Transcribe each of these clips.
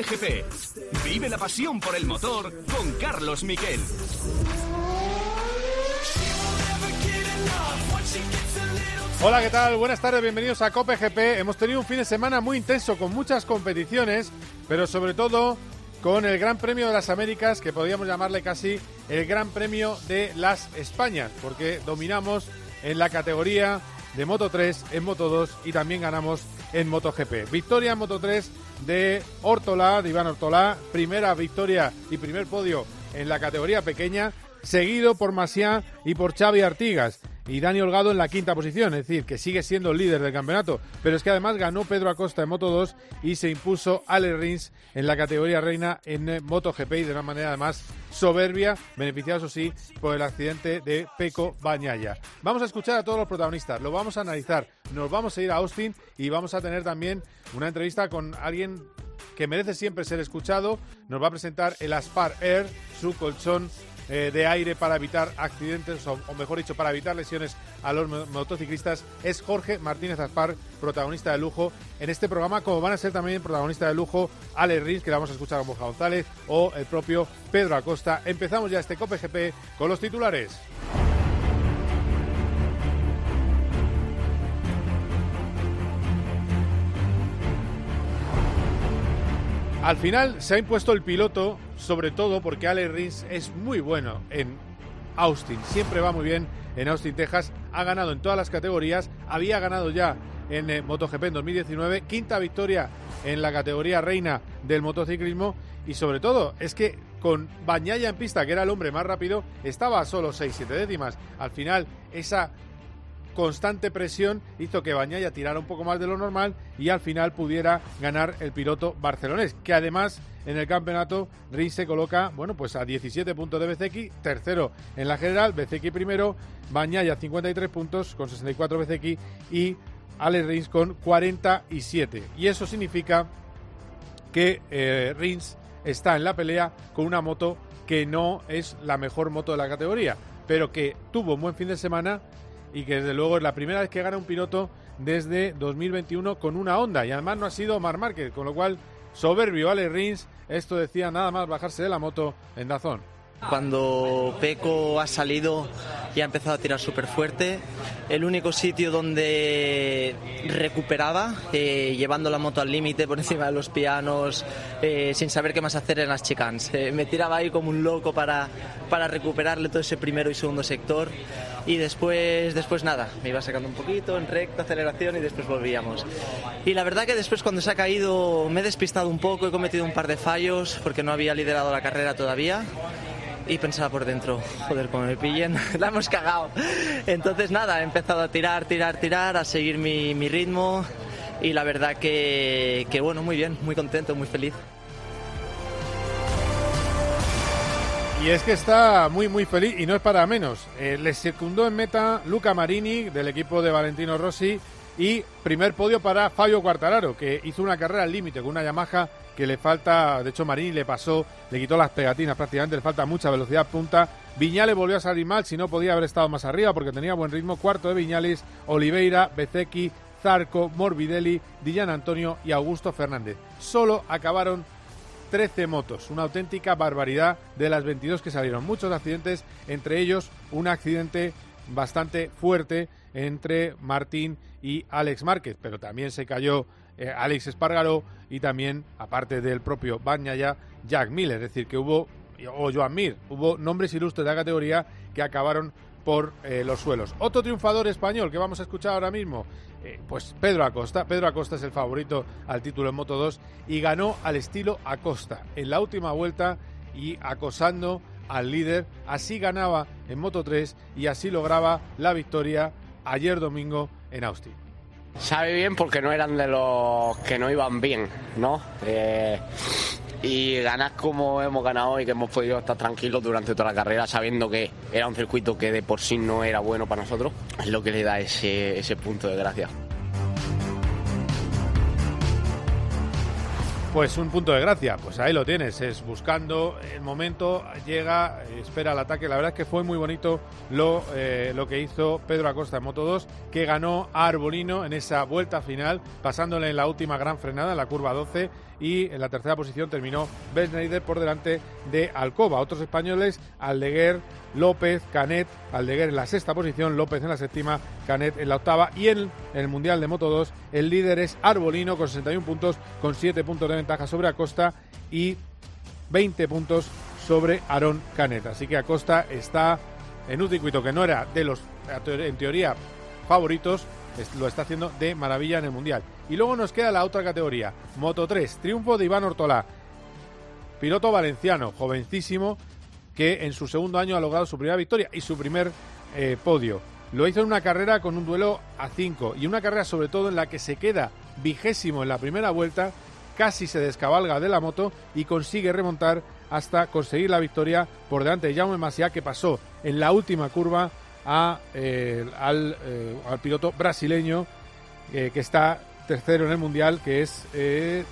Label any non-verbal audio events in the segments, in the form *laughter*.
Cope GP. Vive la pasión por el motor con Carlos Miquel. Hola, ¿qué tal? Buenas tardes, bienvenidos a Cope GP. Hemos tenido un fin de semana muy intenso con muchas competiciones, pero sobre todo con el Gran Premio de las Américas, que podríamos llamarle casi el Gran Premio de las Españas, porque dominamos en la categoría de Moto 3, en Moto 2 y también ganamos en MotoGP. Victoria en Moto 3 de Hortola, de Iván Hortolá, primera victoria y primer podio en la categoría pequeña, seguido por Masia y por Xavi Artigas y Dani Holgado en la quinta posición, es decir, que sigue siendo el líder del campeonato, pero es que además ganó Pedro Acosta en Moto 2 y se impuso Ale Rins en la categoría reina en eh, MotoGP y de una manera además soberbia, beneficiado sí por el accidente de Peco Bañaya. Vamos a escuchar a todos los protagonistas, lo vamos a analizar, nos vamos a ir a Austin y vamos a tener también una entrevista con alguien que merece siempre ser escuchado. Nos va a presentar el Aspar Air, su colchón eh, de aire para evitar accidentes, o, mejor dicho, para evitar lesiones a los motociclistas, es Jorge Martínez Aspar, protagonista de lujo en este programa, como van a ser también protagonista de lujo Ale Riz, que vamos a escuchar a Borja González, o el propio Pedro Acosta. Empezamos ya este COPE GP con los titulares. Al final se ha impuesto el piloto, sobre todo porque Ale Rins es muy bueno en Austin. Siempre va muy bien en Austin, Texas. Ha ganado en todas las categorías. Había ganado ya en eh, MotoGP en 2019. Quinta victoria en la categoría reina del motociclismo. Y sobre todo, es que con Bañaya en pista, que era el hombre más rápido, estaba solo 6-7 décimas. Al final, esa constante presión hizo que Bañaya tirara un poco más de lo normal y al final pudiera ganar el piloto barcelonés, que además en el campeonato Rins se coloca, bueno, pues a 17 puntos de BCX, tercero en la general, BCX primero, Bañaya 53 puntos con 64 BCX y Alex Rins con 47. Y eso significa que eh, Rins está en la pelea con una moto que no es la mejor moto de la categoría, pero que tuvo un buen fin de semana y que desde luego es la primera vez que gana un piloto desde 2021 con una Honda y además no ha sido Mar Márquez, con lo cual soberbio Ale Rins, esto decía nada más bajarse de la moto en Dazón. Cuando Peco ha salido y ha empezado a tirar súper fuerte, el único sitio donde recuperaba, eh, llevando la moto al límite por encima de los pianos, eh, sin saber qué más hacer en las chicanes. Eh, me tiraba ahí como un loco para, para recuperarle todo ese primero y segundo sector y después, después nada, me iba sacando un poquito en recta, aceleración y después volvíamos. Y la verdad que después cuando se ha caído me he despistado un poco, he cometido un par de fallos porque no había liderado la carrera todavía y pensaba por dentro, joder, como me pillen, *laughs* la hemos cagado. Entonces nada, he empezado a tirar, tirar, tirar, a seguir mi, mi ritmo y la verdad que, que bueno, muy bien, muy contento, muy feliz. Y es que está muy, muy feliz y no es para menos. Eh, le secundó en meta Luca Marini del equipo de Valentino Rossi y primer podio para Fabio Quartararo, que hizo una carrera al límite con una Yamaha que le falta, de hecho Marini le pasó, le quitó las pegatinas prácticamente, le falta mucha velocidad punta. Viñales volvió a salir mal, si no podía haber estado más arriba porque tenía buen ritmo. Cuarto de Viñales, Oliveira, Bezecchi, Zarco, Morbidelli, Dillan Antonio y Augusto Fernández. Solo acabaron 13 motos, una auténtica barbaridad de las 22 que salieron. Muchos accidentes, entre ellos un accidente bastante fuerte entre Martín y Alex Márquez, pero también se cayó eh, Alex Espargaró y también, aparte del propio Bañaya, Jack Miller, es decir, que hubo, o Joan Mir, hubo nombres ilustres de la categoría que acabaron por eh, los suelos. Otro triunfador español que vamos a escuchar ahora mismo, eh, pues Pedro Acosta. Pedro Acosta es el favorito al título en Moto 2 y ganó al estilo Acosta en la última vuelta y acosando al líder. Así ganaba en Moto 3 y así lograba la victoria ayer domingo en Austin. Sabe bien porque no eran de los que no iban bien, ¿no? Eh, y ganar como hemos ganado y que hemos podido estar tranquilos durante toda la carrera sabiendo que era un circuito que de por sí no era bueno para nosotros, es lo que le da ese, ese punto de gracia. Pues un punto de gracia, pues ahí lo tienes, es buscando el momento, llega, espera el ataque. La verdad es que fue muy bonito lo, eh, lo que hizo Pedro Acosta en Moto 2, que ganó a Arbolino en esa vuelta final, pasándole en la última gran frenada, en la curva 12, y en la tercera posición terminó Ben por delante de Alcoba. Otros españoles, Aldeguer, López, Canet, Aldeguer en la sexta posición, López en la séptima, Canet en la octava y en, el Mundial de Moto 2 el líder es Arbolino con 61 puntos, con 7 puntos de ventaja sobre Acosta y 20 puntos sobre Aaron Canet. Así que Acosta está en un circuito que no era de los, en teoría, favoritos, lo está haciendo de maravilla en el Mundial. Y luego nos queda la otra categoría, Moto 3, triunfo de Iván Ortolá, piloto valenciano, jovencísimo, que en su segundo año ha logrado su primera victoria y su primer eh, podio. Lo hizo en una carrera con un duelo a 5 y una carrera sobre todo en la que se queda vigésimo en la primera vuelta, casi se descabalga de la moto y consigue remontar hasta conseguir la victoria por delante de Jaume Masia que pasó en la última curva a, eh, al, eh, al, piloto brasileño que está tercero en el mundial que es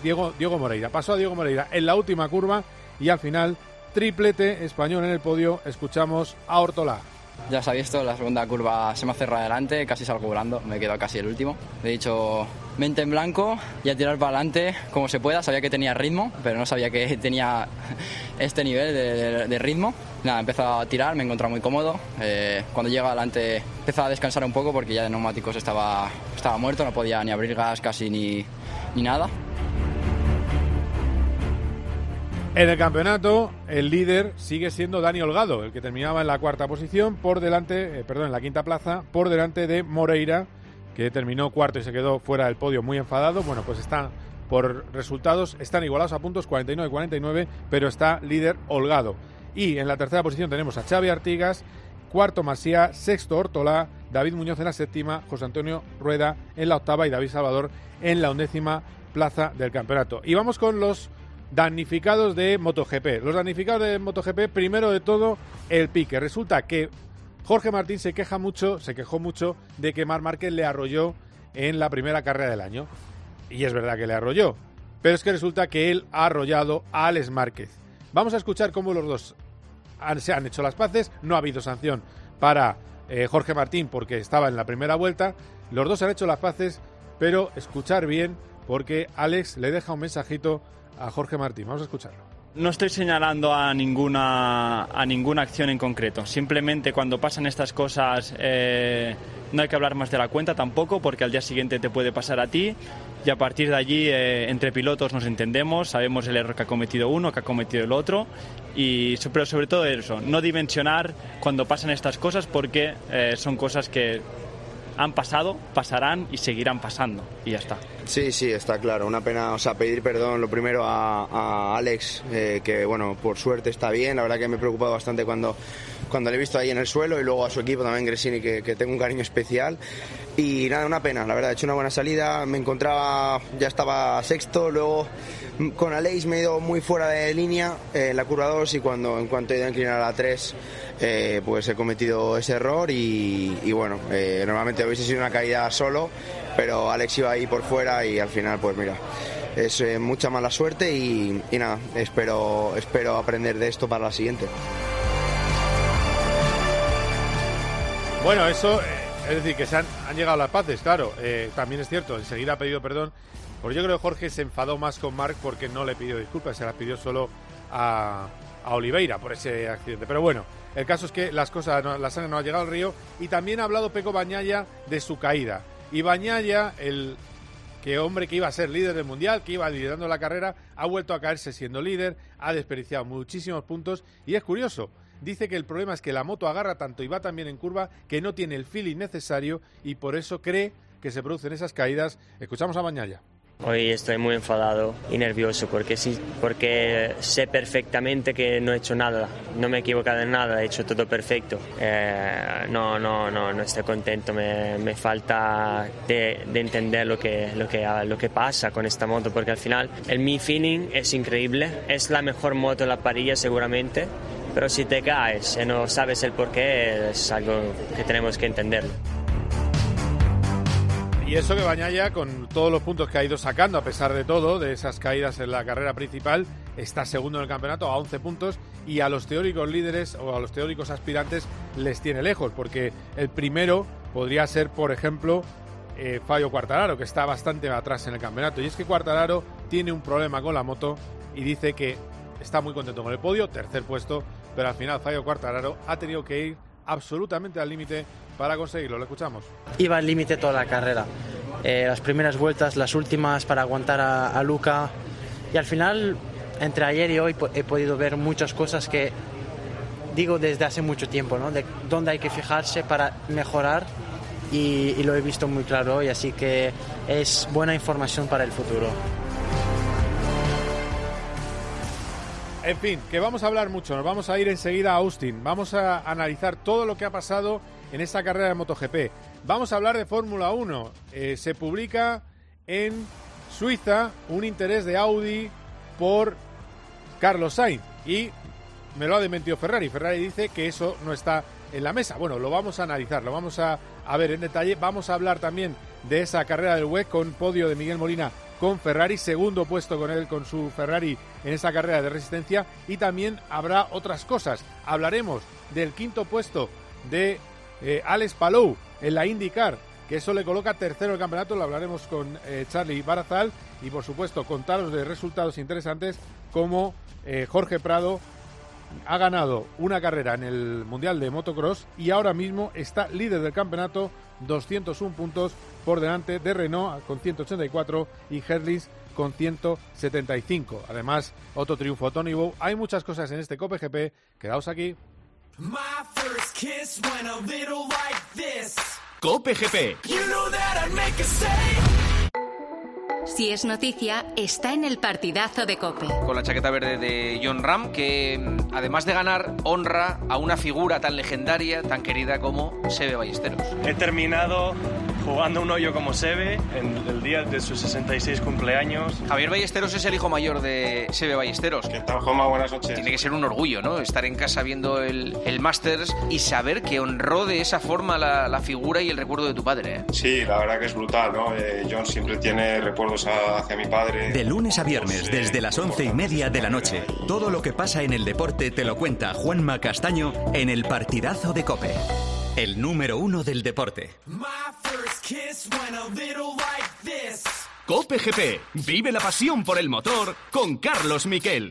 Diego, Diego Moreira. Pasó a Diego Moreira en la última curva y al final triplete español en el podio. Escuchamos a Ortola. Ya se ha visto, la segunda curva se me ha cerrado adelante, casi salgo volando, me he quedado casi el último. He dicho mente en blanco y a tirar para adelante como se pueda. Sabía que tenía ritmo, pero no sabía que *laughs* tenía este nivel de, ritmo. Nada, empezó a tirar, me he encontrado muy cómodo. Eh, cuando llega adelante empezó a descansar un poco porque ya de neumáticos estaba, estaba muerto, no podía ni abrir gas casi ni, ni nada. En el campeonato, el líder sigue siendo Dani Holgado, el que terminaba en la cuarta posición, por delante, eh, perdón, en la quinta plaza, por delante de Moreira, que terminó cuarto y se quedó fuera del podio muy enfadado. Bueno, pues están por resultados, están igualados a puntos 49-49, pero está líder Holgado. Y en la tercera posición tenemos a Xavi Artigas, cuarto Masía, sexto Hortolá, David Muñoz en la séptima, José Antonio Rueda en la octava y David Salvador en la undécima plaza del campeonato. Y vamos con los damnificados de MotoGP. Los damnificados de MotoGP, primero de todo, el pique. Resulta que Jorge Martín se queja mucho, se quejó mucho de que Mar Márquez le arrolló en la primera carrera del año. Y es verdad que le arrolló. Pero es que resulta que él ha arrollado a Alex Márquez. Vamos a escuchar cómo los dos se han hecho las paces. No ha habido sanción para eh, Jorge Martín porque estaba en la primera vuelta. Los dos han hecho las paces, pero escuchar bien porque Alex le deja un mensajito a Jorge Martín. Vamos a escucharlo. No estoy señalando a ninguna, a ninguna acción en concreto. Simplemente cuando pasan estas cosas eh, no hay que hablar más de la cuenta tampoco porque al día siguiente te puede pasar a ti y a partir de allí eh, entre pilotos nos entendemos, sabemos el error que ha cometido uno, que ha cometido el otro y pero sobre todo eso, no dimensionar cuando pasan estas cosas porque eh, son cosas que han pasado, pasarán y seguirán pasando. Y ya está. Sí, sí, está claro. Una pena, o sea, pedir perdón lo primero a, Alex, eh, que bueno, por suerte está bien. La verdad que me he preocupado bastante cuando, cuando le he visto ahí en el suelo y luego a su equipo también, Gresini, que, que tengo un cariño especial. Y nada, una pena, la verdad, he hecho una buena salida. Me encontraba, ya estaba sexto, luego con Aleix me he ido muy fuera de línea en la curva 2 y cuando en cuanto he ido a inclinar a la 3 eh, pues he cometido ese error y, bueno, eh, normalmente hubiese sido una caída solo, pero Alex iba ahí por fuera y al final pues mira, es eh, mucha mala suerte y, nada, espero, espero aprender de esto para la siguiente. Bueno, eso, es decir, que se han, llegado las paces, claro, también es cierto, enseguida ha pedido perdón porque yo creo que Jorge se enfadó más con Marc porque no le pidió disculpas, se las pidió solo a, Oliveira por ese accidente. Pero bueno, el caso es que las cosas, la sangre no ha llegado al río y también ha hablado Peco Bañaya de su caída. Y Bañaya, el que hombre que iba a ser líder del mundial, que iba liderando la carrera, ha vuelto a caerse siendo líder, ha desperdiciado muchísimos puntos y es curioso. Dice que el problema es que la moto agarra tanto y va también en curva que no tiene el feeling necesario y por eso cree que se producen esas caídas. Escuchamos a Bañaya. Hoy estoy muy enfadado y nervioso porque sí, porque sé perfectamente que no he hecho nada, no me he equivocado en nada, he hecho todo perfecto. Eh, no, no, no, no estoy contento, me, me falta de, de, entender lo que, lo, que, lo que pasa con esta moto porque al final el mi feeling es increíble, es la mejor moto de la parilla seguramente, pero si te caes y no sabes el por qué es algo que tenemos que entenderlo. Y eso que Bañaya, con todos los puntos que ha ido sacando, a pesar de todo, de esas caídas en la carrera principal, está segundo en el campeonato a 11 puntos y a los teóricos líderes o a los teóricos aspirantes les tiene lejos, porque el primero podría ser, por ejemplo, eh, Fallo Cuartararo, que está bastante atrás en el campeonato. Y es que Cuartararo tiene un problema con la moto y dice que está muy contento con el podio, tercer puesto, pero al final Fallo Cuartararo ha tenido que ir absolutamente al límite para conseguirlo. Lo escuchamos. Iba al límite toda la carrera. Eh, las primeras vueltas, las últimas para aguantar a, a, Luca. Y al final, entre ayer y hoy, he podido ver muchas cosas que digo desde hace mucho tiempo, ¿no? De dónde hay que fijarse para mejorar. Y, y lo he visto muy claro hoy, así que es buena información para el futuro. En fin, que vamos a hablar mucho, nos vamos a ir enseguida a Austin, vamos a analizar todo lo que ha pasado en esta carrera de MotoGP. Vamos a hablar de Fórmula 1. Eh, se publica en Suiza un interés de Audi por Carlos Sainz y me lo ha desmentido Ferrari. Ferrari dice que eso no está en la mesa. Bueno, lo vamos a analizar, lo vamos a, ver en detalle. Vamos a hablar también de esa carrera del WEC con podio de Miguel Molina con Ferrari, segundo puesto con él, con su Ferrari en esa carrera de resistencia. Y también habrá otras cosas. Hablaremos del quinto puesto de eh, Alex Palou en la IndyCar, que eso le coloca tercero el campeonato. Lo hablaremos con eh, Charlie Barazal y, por supuesto, contaros de resultados interesantes como eh, Jorge Prado ha ganado una carrera en el Mundial de Motocross y ahora mismo está líder del campeonato, 201 puntos por delante de Renault con 184 y Herlings con 175. Además, otro triunfo Tony Bow. Hay muchas cosas en este Cope GP. Quedaos aquí. Cope GP. Si es noticia, está en el partidazo de Cope. Con la chaqueta verde de John Ram, que además de ganar, honra a una figura tan legendaria, tan querida como Sebe Ballesteros. He terminado jugando un hoyo como Sebe en el día de sus 66 cumpleaños. Javier Ballesteros es el hijo mayor de Sebe Ballesteros. ¿Qué tal, Joma? Buenas noches. Tiene que ser un orgullo, ¿no? Estar en casa viendo el, el Masters y saber que honró de esa forma la, la figura y el recuerdo de tu padre. ¿eh? Sí, la verdad que es brutal, ¿no? Eh, John siempre tiene recuerdos a, hacia mi padre. De lunes a viernes, desde las once y media de la noche, todo lo que pasa en el deporte te lo cuenta Juanma Castaño en el partidazo de Cope. El número uno del deporte. Cope GP. Vive la pasión por el motor con Carlos Miquel.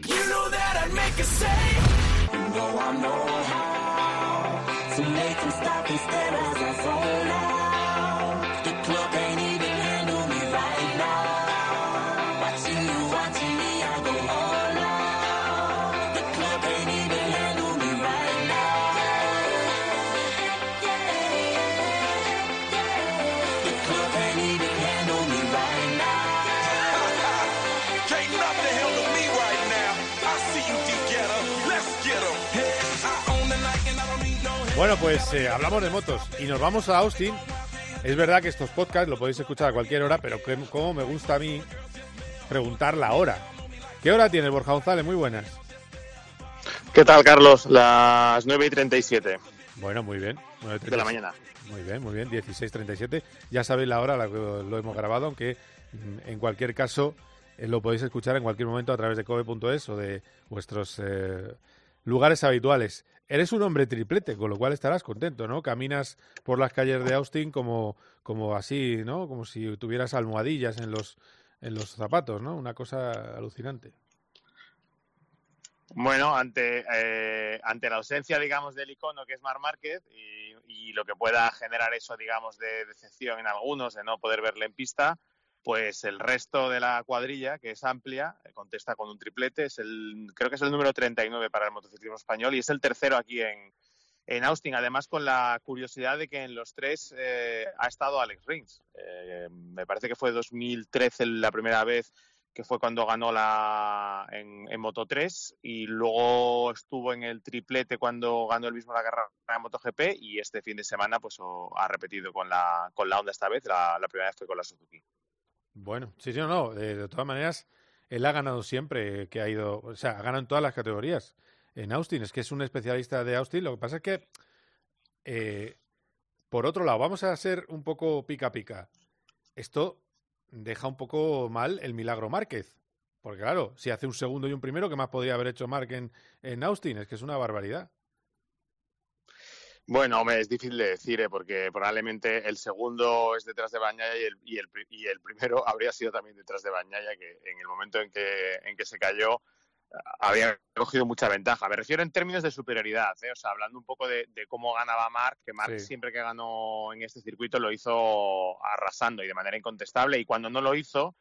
Bueno, pues eh, hablamos de motos y nos vamos a Austin. Es verdad que estos podcasts lo podéis escuchar a cualquier hora, pero que- como me gusta a mí preguntar la hora. ¿Qué hora tienes, Borja González? Muy buenas. ¿Qué tal, Carlos? Las 9 y 37 Bueno, muy bien. 9:37. de la mañana. Muy bien, muy bien. 16.37. Ya sabéis la hora a la que lo hemos grabado, aunque mm, en cualquier caso eh, lo podéis escuchar en cualquier momento a través de cobe.es o de vuestros eh, lugares habituales. Eres un hombre triplete, con lo cual estarás contento, ¿no? Caminas por las calles de Austin como, como así, ¿no? Como si tuvieras almohadillas en los, en los zapatos, ¿no? Una cosa alucinante. Bueno, ante, eh, ante la ausencia, digamos, del icono que es Mar Márquez y, y lo que pueda generar eso, digamos, de decepción en algunos, de no poder verle en pista, pues el resto de la cuadrilla, que es amplia, eh, contesta con un triplete, es el, creo que es el número 39 para el motociclismo español y es el tercero aquí en, en Austin, además con la curiosidad de que en los tres eh, ha estado Alex Rins. Eh, me parece que fue 2013 la primera vez que fue cuando ganó la en, Moto 3 y luego estuvo en el triplete cuando ganó el mismo la carrera en MotoGP y este fin de semana pues ha repetido con la con la Honda esta vez, la, la primera vez fue con la Suzuki. Bueno, sí, sí, no, no. eh, de todas maneras, él ha ganado siempre que ha ido, o sea, ha ganado en todas las categorías. En Austin, es que es un especialista de Austin. Lo que pasa es que, eh, por otro lado, vamos a ser un poco pica pica. esto deja un poco mal el milagro Márquez. Porque claro, si hace un segundo y un primero, ¿qué más podría haber hecho Mark en Austin? Es que es una barbaridad. Bueno, hombre, es difícil de decir, ¿eh? porque probablemente el segundo es detrás de Bañaya y el, y, el, y el primero *laughs* habría sido también detrás de Bañaya, que en el momento en que, en que se cayó había cogido mucha ventaja. Me refiero en términos de superioridad, ¿eh? o sea, hablando un poco de, de cómo ganaba Mark, que Mark Sí. siempre que ganó en este circuito lo hizo arrasando y de manera incontestable, y cuando no lo hizo,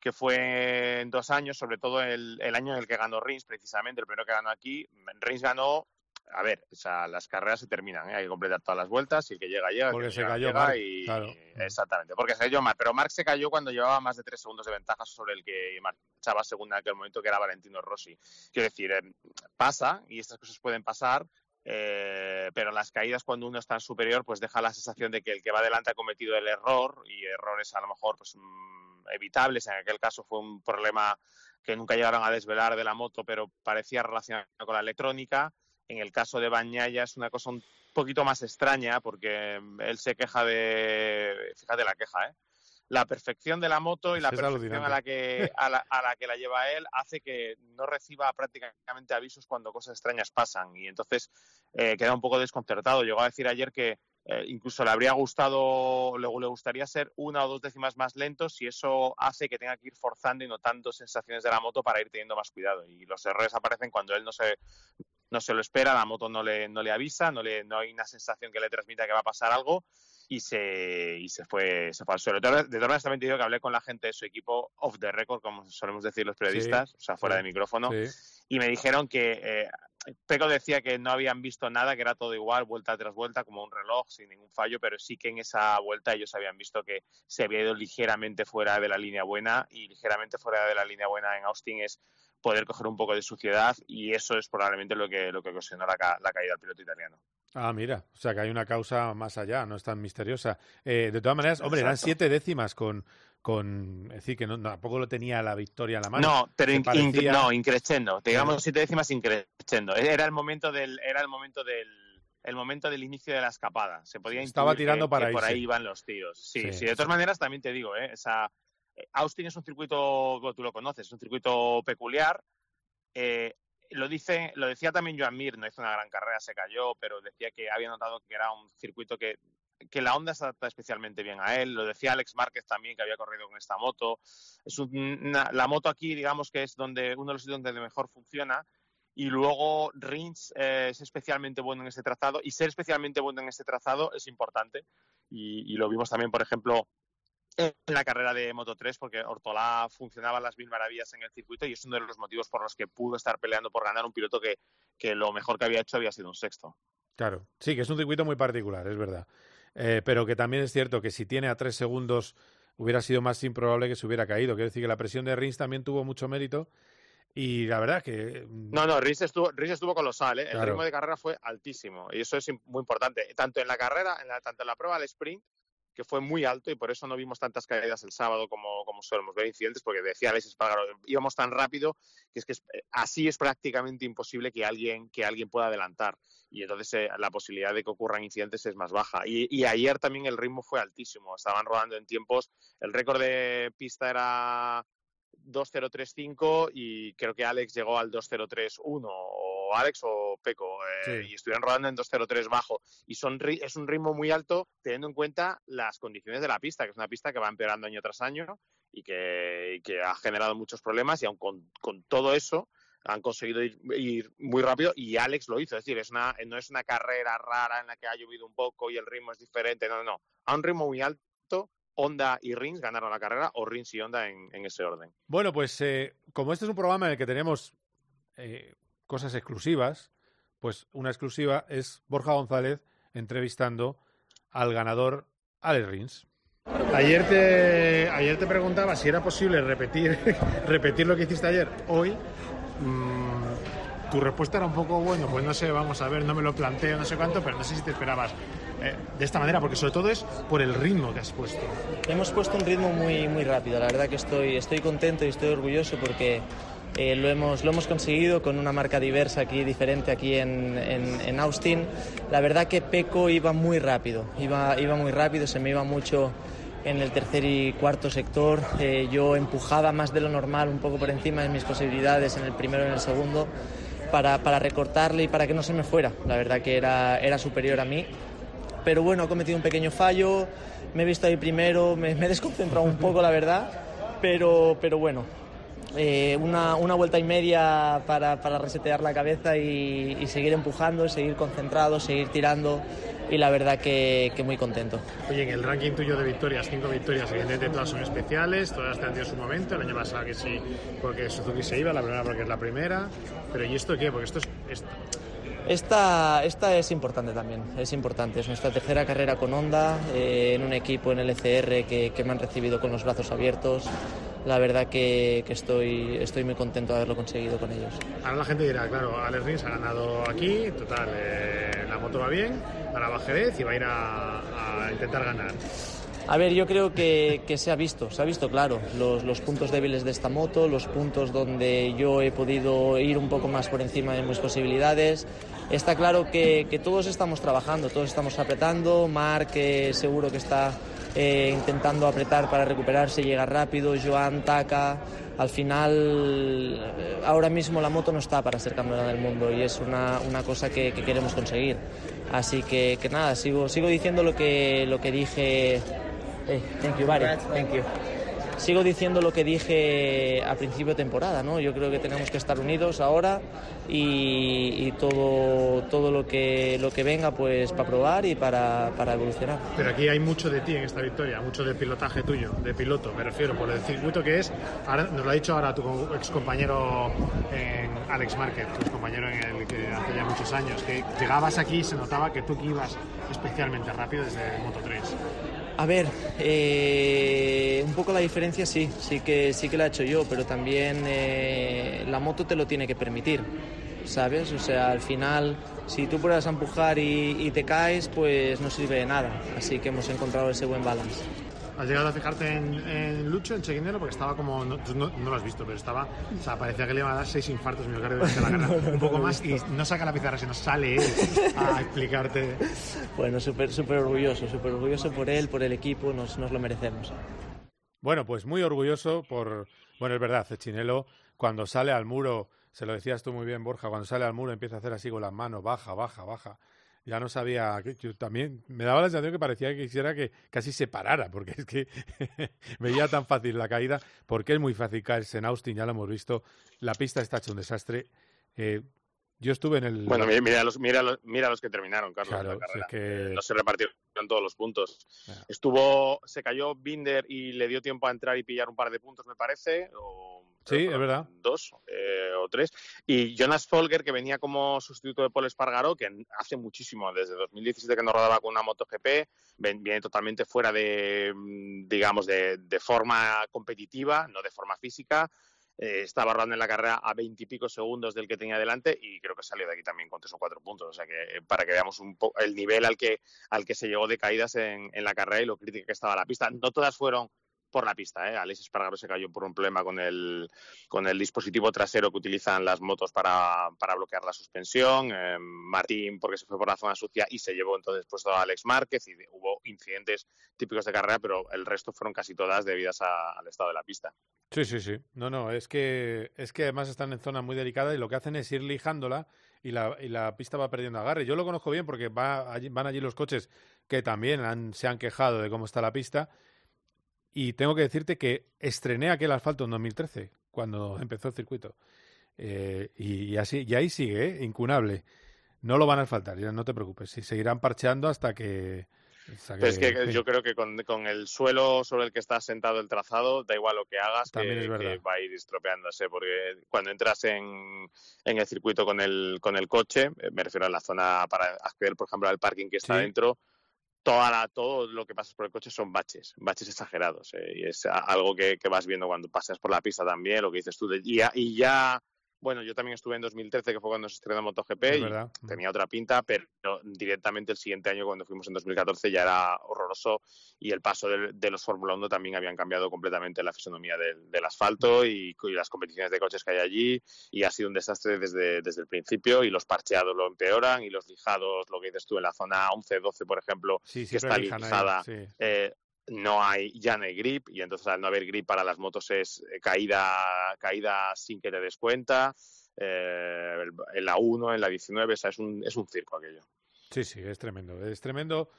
que fue en dos años, sobre todo el, el año en el que ganó Rins, precisamente, el primero que ganó aquí, Rins ganó, a ver, o sea, las carreras se terminan, ¿eh? hay que completar todas las vueltas y el que llega, llega. Porque que se llega, cayó llega Marc, y- claro. Exactamente, porque se cayó Marc, pero Marc se cayó cuando llevaba más de tres segundos de ventaja sobre el que marchaba segundo en aquel momento, que era Valentino Rossi. Quiero decir, eh, pasa, y estas cosas pueden pasar, eh, pero las caídas cuando uno está en superior, pues deja la sensación de que el que va adelante ha cometido el error, y errores a lo mejor pues mm, evitables, en aquel caso fue un problema que nunca llegaron a desvelar de la moto, pero parecía relacionado con la electrónica. En el caso de Bañaya es una cosa un poquito más extraña porque él se queja de, fíjate la queja, ¿eh? La perfección de la moto y la Es perfección a la, que, a, la, a la que la lleva él hace que no reciba prácticamente avisos cuando cosas extrañas pasan y entonces eh, queda un poco desconcertado. Llegó a decir ayer que eh, incluso le habría gustado, le, le gustaría ser una o dos décimas más lento si eso hace que tenga que ir forzando y notando sensaciones de la moto para ir teniendo más cuidado. Y los errores aparecen cuando él no se, no se lo espera, la moto no le, no le avisa, no, le, no hay una sensación que le transmita que va a pasar algo y se, y se fue se fue al suelo. De todas maneras, también te digo que hablé con la gente de su equipo off the record, como solemos decir los periodistas, Sí, o sea, fuera sí, de micrófono, sí. y me dijeron que eh, Peco decía que no habían visto nada, que era todo igual, vuelta tras vuelta, como un reloj, sin ningún fallo, pero sí que en esa vuelta ellos habían visto que se había ido ligeramente fuera de la línea buena y ligeramente fuera de la línea buena en Austin es poder coger un poco de suciedad y eso es probablemente lo que, lo que ocasionó la, ca- la caída del piloto italiano. Ah, mira, o sea que hay una causa más allá, no es tan misteriosa. Eh, de todas maneras, hombre, eran siete décimas con, con es decir, que no, tampoco lo tenía la victoria a la mano. No, pero Se in- parecía- in- no, increchendo. Te Claro. digamos siete décimas increchendo. Era el momento del, era el momento del, el momento del inicio de la escapada. Se podía Estaba que- tirando para que por ahí iban los tíos. Sí, Sí, sí. De todas maneras, también te digo, ¿eh? Esa, eh, Austin es un circuito, tú lo conoces, es un circuito peculiar. Eh, lo dice, lo decía también Joan Mir, no hizo una gran carrera, se cayó, pero decía que había notado que era un circuito que, que la Honda se adapta especialmente bien a él. Lo decía Alex Márquez también, que había corrido con esta moto. Es una- la moto aquí, digamos que es donde uno de los sitios donde mejor funciona. Y luego Rins eh, es especialmente bueno en este trazado y ser especialmente bueno en este trazado es importante. Y, y lo vimos también, por ejemplo, en la carrera de Moto 3 porque Ortolá funcionaba a las mil maravillas en el circuito y es uno de los motivos por los que pudo estar peleando por ganar un piloto que, que lo mejor que había hecho había sido un sexto. Claro, sí, que es un circuito muy particular, es verdad. Eh, pero que también es cierto que si tiene a tres segundos hubiera sido más improbable que se hubiera caído. Quiero decir que la presión de Rins también tuvo mucho mérito y la verdad que... mm, No, no, Rins estuvo, Rins estuvo colosal, ¿eh? el ritmo de carrera fue altísimo y eso es muy importante, tanto en la carrera, en la, tanto en la prueba del sprint, fue muy alto y por eso no vimos tantas caídas el sábado como, como solemos ver incidentes, porque decía Alexis Espargaro, íbamos tan rápido que es que es- eh, así es prácticamente imposible que alguien, que alguien pueda adelantar y entonces eh, la posibilidad de que ocurran incidentes es más baja. Y, y ayer también el ritmo fue altísimo, estaban rodando en tiempos, el récord de pista era 2035 y creo que Alex llegó al 2031 o Alex o Peco eh, Sí. y estuvieron rodando en 203 bajo y son es un ritmo muy alto teniendo en cuenta las condiciones de la pista que es una pista que va empeorando año tras año y que, y que ha generado muchos problemas y aun con, con todo eso han conseguido ir, ir muy rápido y Alex lo hizo, es decir, es una, no es una carrera rara en la que ha llovido un poco y el ritmo es diferente, no, no, no, a un ritmo muy alto, Honda y Rins ganaron la carrera o Rins y Honda en, en ese orden. Bueno, pues eh, como este es un programa en el que tenemos eh, cosas exclusivas, pues una exclusiva es Borja González entrevistando al ganador Alex Rins. Ayer te, ayer te preguntaba si era posible repetir, *laughs* repetir lo que hiciste ayer hoy. Mm, tu respuesta era un poco, bueno, pues no sé, vamos a ver, no me lo planteo, no sé cuánto, pero no sé si te esperabas eh, de esta manera, porque sobre todo es por el ritmo que has puesto. Hemos puesto un ritmo muy, muy rápido, la verdad que estoy, estoy contento y estoy orgulloso porque eh, lo, hemos, lo hemos conseguido con una marca diversa aquí, diferente aquí en, en, en Austin. La verdad que Peco iba muy rápido, iba, iba muy rápido, se me iba mucho en el tercer y cuarto sector. Eh, yo empujaba más de lo normal, un poco por encima de mis posibilidades en el primero y en el segundo, para, para recortarle y para que no se me fuera. La verdad que era, era superior a mí. Pero bueno, he cometido un pequeño fallo, me he visto ahí primero, me, me he desconcentrado un poco, la verdad. Pero, pero bueno, eh, una, una, vuelta y media para, para resetear la cabeza y, y, seguir empujando, seguir concentrado, seguir tirando y la verdad que, que, muy contento. Oye, en el ranking tuyo de victorias, cinco victorias, evidentemente todas son especiales, todas han tenido su momento, el año pasado que sí, porque Suzuki se iba, la primera porque es la primera, pero ¿y esto qué? Porque esto es... Esto... Esta, esta es importante también, es importante. Es nuestra tercera carrera con Honda, eh, en un equipo en el ECR que, que me han recibido con los brazos abiertos la verdad que, que, estoy, estoy muy contento de haberlo conseguido con ellos. Ahora la gente dirá, claro, Alex Rins ha ganado aquí, total, eh, la moto va bien, ahora va Jerez y va a ir a, a intentar ganar. A ver, yo creo que, que, se ha visto, se ha visto claro los, los, puntos débiles de esta moto, los puntos donde yo he podido ir un poco más por encima de mis posibilidades. Está claro que, que todos estamos trabajando, todos estamos apretando. Marc seguro que está eh, intentando apretar para recuperarse, llega rápido, Joan taca. Al final, ahora mismo la moto no está para ser campeona del mundo y es una, una cosa que, que, queremos conseguir. Así que, que, nada, sigo, sigo diciendo lo que, lo que dije. Hey, thank you, Barry. Thank you sigo diciendo lo que dije a principio de temporada, ¿no? Yo creo que tenemos que estar unidos ahora y, y todo, todo lo, que, lo que venga pues para probar y para, para, evolucionar. Pero aquí hay mucho de ti en esta victoria, mucho de pilotaje tuyo, de piloto, me refiero, por el circuito que es. Ahora, nos lo ha dicho ahora tu ex compañero Alex Market, tu compañero en el que hace ya muchos años, que llegabas aquí y se notaba que tú que ibas especialmente rápido desde Moto 3. A ver, eh, un poco la diferencia sí, sí que, sí que la he hecho yo, pero también eh, la moto te lo tiene que permitir, ¿sabes? O sea, al final, si tú pruebas a empujar y te caes, pues no sirve de nada. Así que hemos encontrado ese buen balance. ¿Has llegado a fijarte en, en Lucho, en Chequinero? Porque estaba como. No, no, no, lo has visto, pero estaba. O sea, parecía que le iba a dar seis infartos miocardio durante la carrera. *laughs* no, no, un poco más y no saca la pizarra, sino sale él a *laughs* explicarte. Bueno, súper súper orgulloso, súper orgulloso por él, por el equipo, nos, nos lo merecemos. Bueno, pues muy orgulloso por. Bueno, es verdad, Chinelo, cuando sale al muro, se lo decías tú muy bien, Borja, cuando sale al muro empieza a hacer así con las manos, baja, baja, baja ya no sabía, yo también me daba la sensación que parecía que quisiera que casi se parara, porque es que *laughs* veía tan fácil la caída, porque es muy fácil caerse en Austin, ya lo hemos visto, la pista está hecha un desastre. Eh, yo estuve en el... Bueno, mira los, mira los, mira los que terminaron, Carlos. Claro, la es que... No se repartieron todos los puntos. Estuvo, se cayó Binder y le dio tiempo a entrar y pillar un par de puntos, me parece, o Sí, es verdad. Dos eh, o tres. Y Jonas Folger, que venía como sustituto de Paul Espargaró, que hace muchísimo, desde 2017 que no rodaba con una MotoGP, viene totalmente fuera de, digamos, de, de forma competitiva, no de forma física. Eh, estaba rodando en la carrera a veintipico segundos del que tenía delante y creo que salió de aquí también con tres o cuatro puntos. O sea que eh, para que veamos un poco el nivel al que, al que se llegó de caídas en, en la carrera y lo crítica que estaba la pista. No todas fueron por la pista. ¿eh? Alex Espargaro se cayó por un problema con el, con el dispositivo trasero que utilizan las motos para, para bloquear la suspensión. Eh, Martín porque se fue por la zona sucia y se llevó entonces puesto a Alex Márquez y hubo incidentes típicos de carrera, pero el resto fueron casi todas debidas a, al estado de la pista. Sí, sí, sí. No, no, es que, es que además están en zona muy delicada y lo que hacen es ir lijándola y la, y la pista va perdiendo agarre. Yo lo conozco bien porque va allí, van allí los coches que también han, se han quejado de cómo está la pista y tengo que decirte que estrené aquel asfalto en 2013, cuando empezó el circuito. Eh, y, y, así, y ahí sigue, ¿eh? incunable. No lo van a asfaltar, ya no te preocupes. Y seguirán parcheando hasta que. Hasta que... Pero es que yo creo que con, con, el suelo sobre el que está sentado el trazado, da igual lo que hagas, que, que, va a ir estropeándose. Porque cuando entras en, en el circuito con el, con el coche, me refiero a la zona para acceder, por ejemplo, al parking que está sí. dentro, toda la, todo lo que pasas por el coche son baches, baches exagerados. Eh, y es algo que, que, vas viendo cuando pasas por la pista también, lo que dices tú. De, y, y ya, bueno, yo también estuve en 2013, que fue cuando se estrenó MotoGP, y verdad. tenía otra pinta, pero directamente el siguiente año, cuando fuimos en 2014, ya era horroroso. Y el paso de, de los Fórmula 1 también habían cambiado completamente la fisonomía del, del asfalto y, y, las competiciones de coches que hay allí. Y ha sido un desastre desde, desde el principio. Y los parcheados lo empeoran, y los lijados, lo que dices tú, en la zona 11-12, por ejemplo, sí, que está lijada. Ahí, sí. eh, no hay, ya no hay grip y entonces al no haber grip para las motos es eh, caída, caída sin que te des cuenta. Eh, en la 1, en la 19, o sea, es un, es un circo aquello. Sí, sí, es tremendo, es tremendo.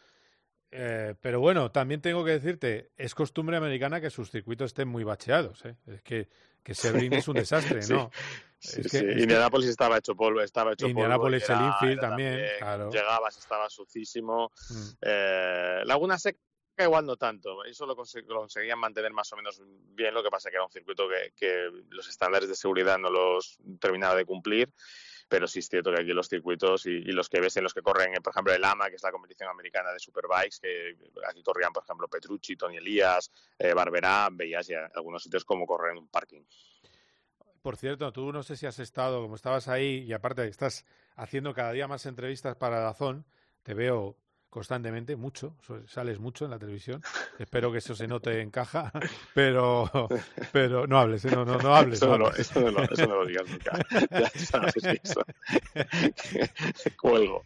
Eh, pero bueno, también tengo que decirte, es costumbre americana que sus circuitos estén muy bacheados. ¿eh? Es que, que Sebring es un *laughs* desastre, Sí. ¿no? Sí, Es sí. que- Indianapolis estaba hecho polvo, estaba hecho Indianapolis, polvo. el infield también, claro. Llegabas, estaba sucísimo. Mm. Eh, Laguna Seca igual no tanto. Eso lo, conse- lo conseguían mantener más o menos bien. Lo que pasa que era un circuito que, que los estándares de seguridad no los terminaba de cumplir. Pero sí es cierto que aquí los circuitos y, y los que ves en los que corren, eh, por ejemplo, el AMA, que es la competición americana de superbikes, que aquí corrían, por ejemplo, Petrucci, Tony Elías, eh, Barberá, veías ya algunos sitios como correr en un parking. Por cierto, tú no sé si has estado, como estabas ahí, y aparte estás haciendo cada día más entrevistas para Dazón, te veo constantemente, mucho, sales mucho en la televisión. Espero que eso se note en caja, *laughs* pero, pero no hables, ¿eh? no, no, no hables. Eso no no, lo- hables. eso no lo- eso no lo digas nunca. *laughs* Ya sabes eso. *laughs* Cuelgo.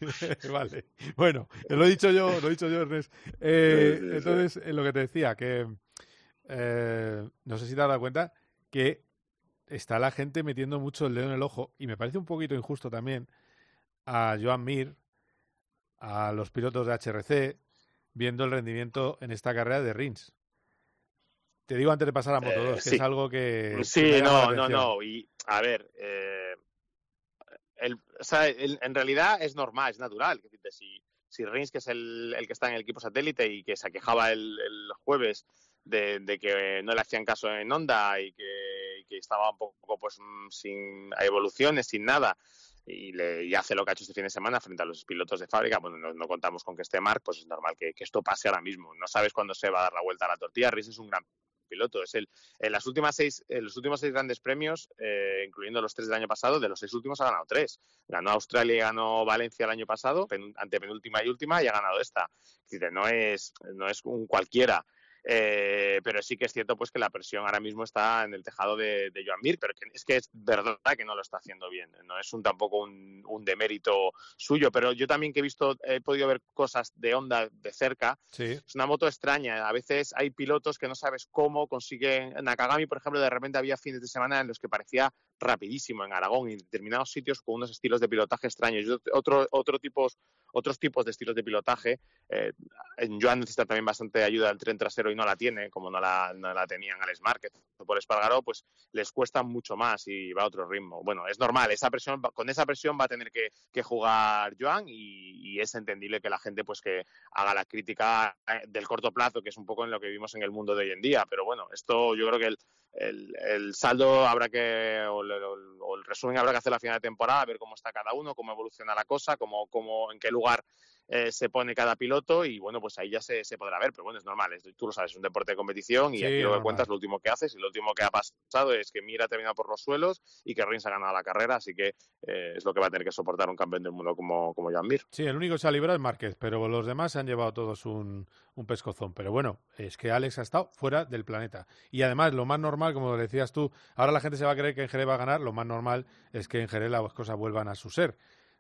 vale. Bueno, lo he dicho yo, lo he dicho yo, Ernest. Eh, Sí, sí, sí. entonces, eh, lo que te decía, que eh, no sé si te has dado cuenta que está la gente metiendo mucho el dedo en el ojo y me parece un poquito injusto también a Joan Mir, a los pilotos de HRC, viendo el rendimiento en esta carrera de Rins. Te digo antes de pasar a Moto 2, Eh, que es algo que... que Sí, no, no, no. Y a ver, eh, el, o sea, el- en realidad es normal, es natural. Decir, si, si Rins, que es el, el que está en el equipo satélite y que se quejaba el, el jueves de, de que no le hacían caso en Honda y que, que estaba un poco pues mm, sin evoluciones, sin nada, y, le, y hace lo que ha hecho este fin de semana frente a los pilotos de fábrica, bueno, no, contamos con que esté Mark, pues es normal que, esto pase ahora mismo. No sabes cuándo se va a dar la vuelta a la tortilla. Rins es un gran piloto. Es el, en las últimas seis, en los últimos seis grandes premios, eh, incluyendo los tres del año pasado, de los seis últimos ha ganado tres. Ganó Australia y ganó Valencia el año pasado, ante penúltima y última, y ha ganado esta. No es, no es un cualquiera. Eh, pero sí que es cierto pues que la presión ahora mismo está en el tejado de, de Joan Mir, pero que es que es verdad que no lo está haciendo bien. No es un tampoco un, un demérito suyo, pero yo también que he visto, he podido ver cosas de Honda de cerca, Sí. es una moto extraña. A veces hay pilotos que no sabes cómo consiguen. Nakagami, por ejemplo, de repente había fines de semana en los que parecía rapidísimo en Aragón y en determinados sitios con unos estilos de pilotaje extraños. Y otro, otro tipos, otros tipos de estilos de pilotaje. Eh, Joan necesita también bastante ayuda del tren trasero y no la tiene, como no la, no la tenían Alex Márquez por Espargaró, pues les cuesta mucho más y va a otro ritmo. Bueno, es normal, esa presión, con esa presión va a tener que, que jugar Joan y, y es entendible que la gente pues que haga la crítica eh, del corto plazo, que es un poco en lo que vivimos en el mundo de hoy en día. Pero bueno, esto yo creo que el, el, el saldo habrá que, o el, resumen habrá que hacer a final de temporada, ver cómo está cada uno, cómo evoluciona la cosa, cómo, cómo, en qué lugar eh, se pone cada piloto y bueno, pues ahí ya se, se podrá ver, pero bueno, es normal, es- tú lo sabes, es un deporte de competición y Sí, aquí lo que cuentas, lo último que haces y lo último que ha pasado es que Mira ha terminado por los suelos y que Rins ha ganado la carrera, así que eh, es lo que va a tener que soportar un campeón del mundo como, como Joan Mir. Sí, el único que se ha librado es Márquez, pero los demás se han llevado todos un, un pescozón. Pero bueno, es que Alex ha estado fuera del planeta. Y además, lo más normal, como decías tú, ahora la gente se va a creer que en Jerez va a ganar, lo más normal es que en Jerez las cosas vuelvan a su ser.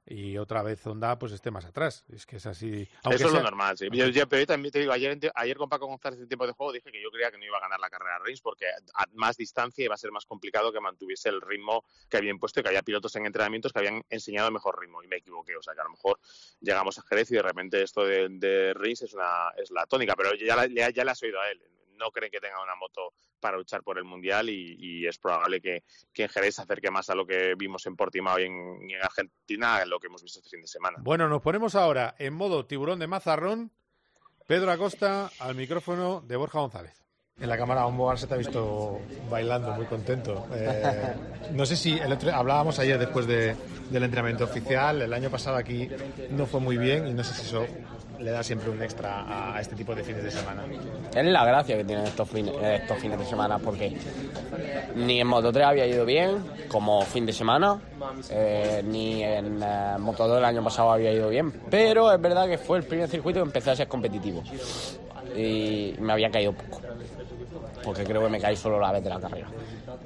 Y otra vez Honda pues esté más atrás. Es que es así. Aunque Eso es sea- lo normal, sí. Yo, yo- pero yo también te digo, ayer, ayer con Paco González en tiempo de juego dije que yo creía que no iba a ganar la carrera Rins porque a más distancia iba a ser más complicado que mantuviese el ritmo que había impuesto y que había pilotos en entrenamientos que habían enseñado mejor ritmo y me equivoqué. O sea que a lo mejor llegamos a Jerez y de repente esto de, de Rins es, una, es la tónica, pero ya, la- ya, ya le has oído a él. No creen que tenga una moto para luchar por el Mundial y, y es probable que, que en Jerez se acerque más a lo que vimos en Portimao y en, y en Argentina a lo que hemos visto este fin de semana. Bueno, nos ponemos ahora en modo tiburón de mazarrón. Pedro Acosta al micrófono de Borja González. En la cámara Onboard se te ha visto bailando, muy contento. Eh, no sé si el otro, hablábamos ayer después de- del entrenamiento oficial. El año pasado aquí no fue muy bien y no sé si eso le da siempre un extra a, este tipo de fines de semana. Es la gracia que tienen estos fines, estos fines de semana, porque ni en Moto 3 había ido bien como fin de semana, eh, ni en eh, Moto 2 el año pasado había ido bien, pero es verdad que fue el primer circuito que empecé a ser competitivo y me había caído poco, porque creo que me caí solo la vez de la carrera.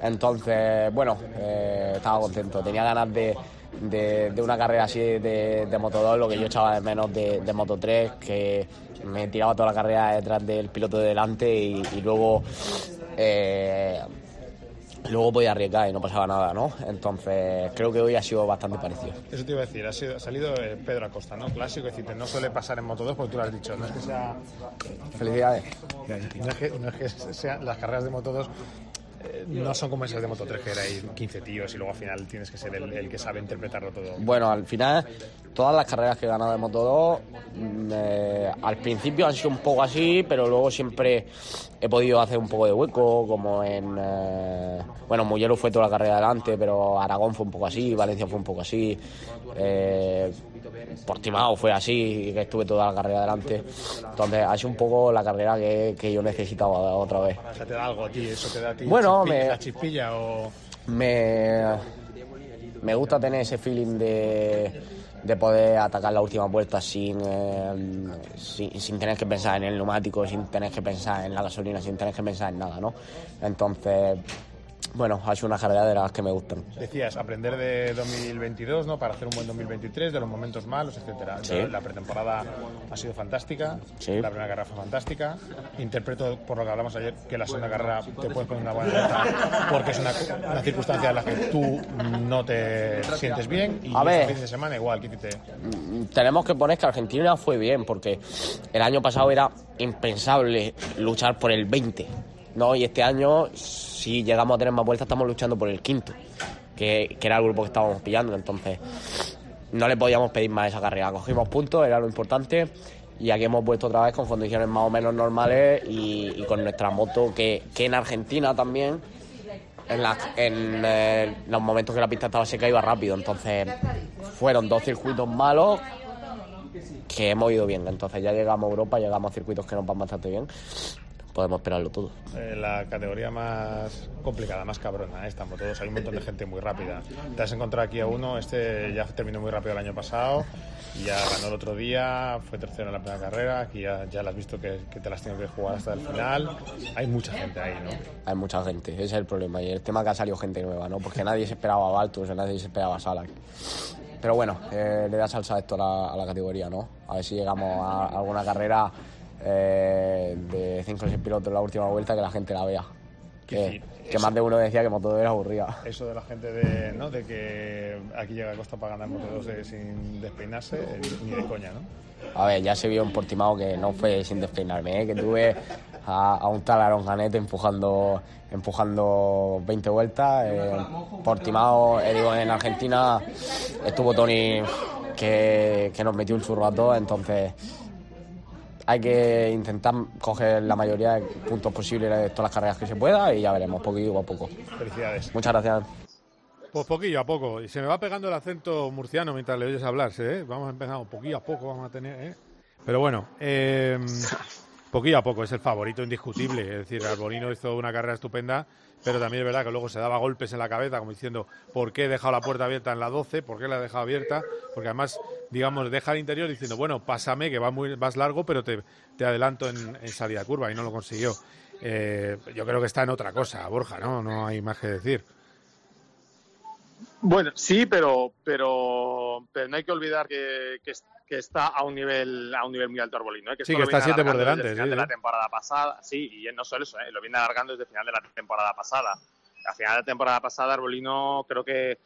Entonces, bueno, eh, estaba contento, tenía ganas de, de, de una carrera así de, de Moto 2, lo que yo echaba de menos de, de Moto 3, que me tiraba toda la carrera detrás del piloto de delante y, y luego eh, luego podía arriesgar y no pasaba nada, ¿no? Entonces creo que hoy ha sido bastante parecido. Eso te iba a decir, ha, sido- ha salido eh, Pedro Acosta, ¿no? Clásico, es decir, no suele pasar en Moto 2 porque tú lo has dicho, no es que sea... Felicidades. No es que, no es que sean las carreras de Moto 2 eh, no son como esas de Moto 3 que era ahí 15 tíos y luego al final tienes que ser el, el que sabe interpretarlo todo. Bueno, al final, todas las carreras que he ganado de Moto 2, mm, eh, al principio han sido un poco así, pero luego siempre he podido hacer un poco de hueco, como en. eh, bueno, Mugello fue toda la carrera adelante, pero Aragón fue un poco así, Valencia fue un poco así. Eh, Portimao fue así, que estuve toda la carrera adelante. Entonces, ha sido un poco la carrera que, que yo necesitaba otra vez. O sea, te da algo a ti, eso te da a ti Bueno, chispi- me- la chispilla o... me, me gusta tener ese feeling de, de poder atacar la última vuelta sin, eh, sin, sin tener que pensar en el neumático, sin tener que pensar en la gasolina, sin tener que pensar en nada, ¿no? Entonces, bueno, ha sido una carrera de las que me gustan. Decías, aprender de 2022, ¿no? Para hacer un buen 2023, de los momentos malos, etcétera. Sí. La pretemporada ha sido fantástica, Sí. la primera carrera fue fantástica. Interpreto, por lo que hablamos ayer, que la segunda carrera te puedes poner una buena nota porque es una, una circunstancia en la que tú no te sientes bien y A ver. este fin de semana igual, te... Mm, tenemos que poner que Argentina fue bien, porque el año pasado era impensable luchar por el 20, ¿no? Y este año, si llegamos a tener más vueltas, estamos luchando por el quinto, que, que era el grupo que estábamos pillando, entonces no le podíamos pedir más esa carrera. Cogimos puntos, era lo importante, y aquí hemos vuelto otra vez con condiciones más o menos normales y, con nuestra moto, que, que en Argentina también en, la- en, eh, los momentos que la pista estaba seca iba rápido. Entonces fueron dos circuitos malos que hemos ido bien. Entonces ya llegamos a Europa, llegamos a circuitos que nos van bastante bien. Podemos esperarlo todo. Eh, la categoría más complicada, más cabrona, ¿eh? estamos todos, hay un montón de gente muy rápida. Te has encontrado aquí a uno, este ya terminó muy rápido el año pasado, y ya ganó el otro día, fue tercero en la primera carrera, aquí ya, ya has visto que, que te las tienes que jugar hasta el final. Hay mucha gente ahí, ¿no? Hay mucha gente, ese es el problema. Y el tema que ha salido gente nueva, ¿no? Porque nadie se esperaba a Baltus, nadie se esperaba a Salak. Pero bueno, eh, le da salsa esto a la, a la categoría, ¿no? A ver si llegamos a alguna carrera eh, de 5 o 6 pilotos en la última vuelta que la gente la vea. Que, que más de uno decía que Moto era aburrida. Eso de la gente de, ¿no? de que aquí llega Costa para ganar Moto 2 de- sin despeinarse, eh, ni de coña, ¿no? A ver, ya se vio en Portimao que no fue sin despeinarme, ¿eh? que tuve a, a un tal Aaron Canet empujando, empujando 20 vueltas. En Portimao, eh, digo, en Argentina estuvo Tony que, que nos metió un churro a todos, entonces hay que intentar coger la mayoría de puntos posibles de todas las carreras que se pueda y ya veremos, poquito a poco. Felicidades. Muchas gracias. Pues poquillo a poco. Y se me va pegando el acento murciano mientras le oyes hablar, ¿eh? Vamos a empezar poquillo a poco, vamos a tener, ¿eh? Pero bueno, eh, poquillo a poco, es el favorito indiscutible. Es decir, Arbolino hizo una carrera estupenda, pero también es verdad que luego se daba golpes en la cabeza, como diciendo, ¿por qué he dejado la puerta abierta en la 12? ¿Por qué la he dejado abierta? Porque además, digamos, deja el interior diciendo, bueno, pásame, que va muy, vas largo, pero te, te adelanto en, en salida curva y no lo consiguió. Eh, yo creo que está en otra cosa, Borja, ¿no? No hay más que decir. Bueno, sí, pero, pero, pero no hay que olvidar que, que, es- que está a un nivel a un nivel muy alto Arbolino. ¿eh? Que Sí, que está siete por delante, desde el final sí, de la temporada pasada. Sí, y no solo eso, ¿eh? lo viene alargando desde el final de la temporada pasada. Al final de la temporada pasada, Arbolino creo que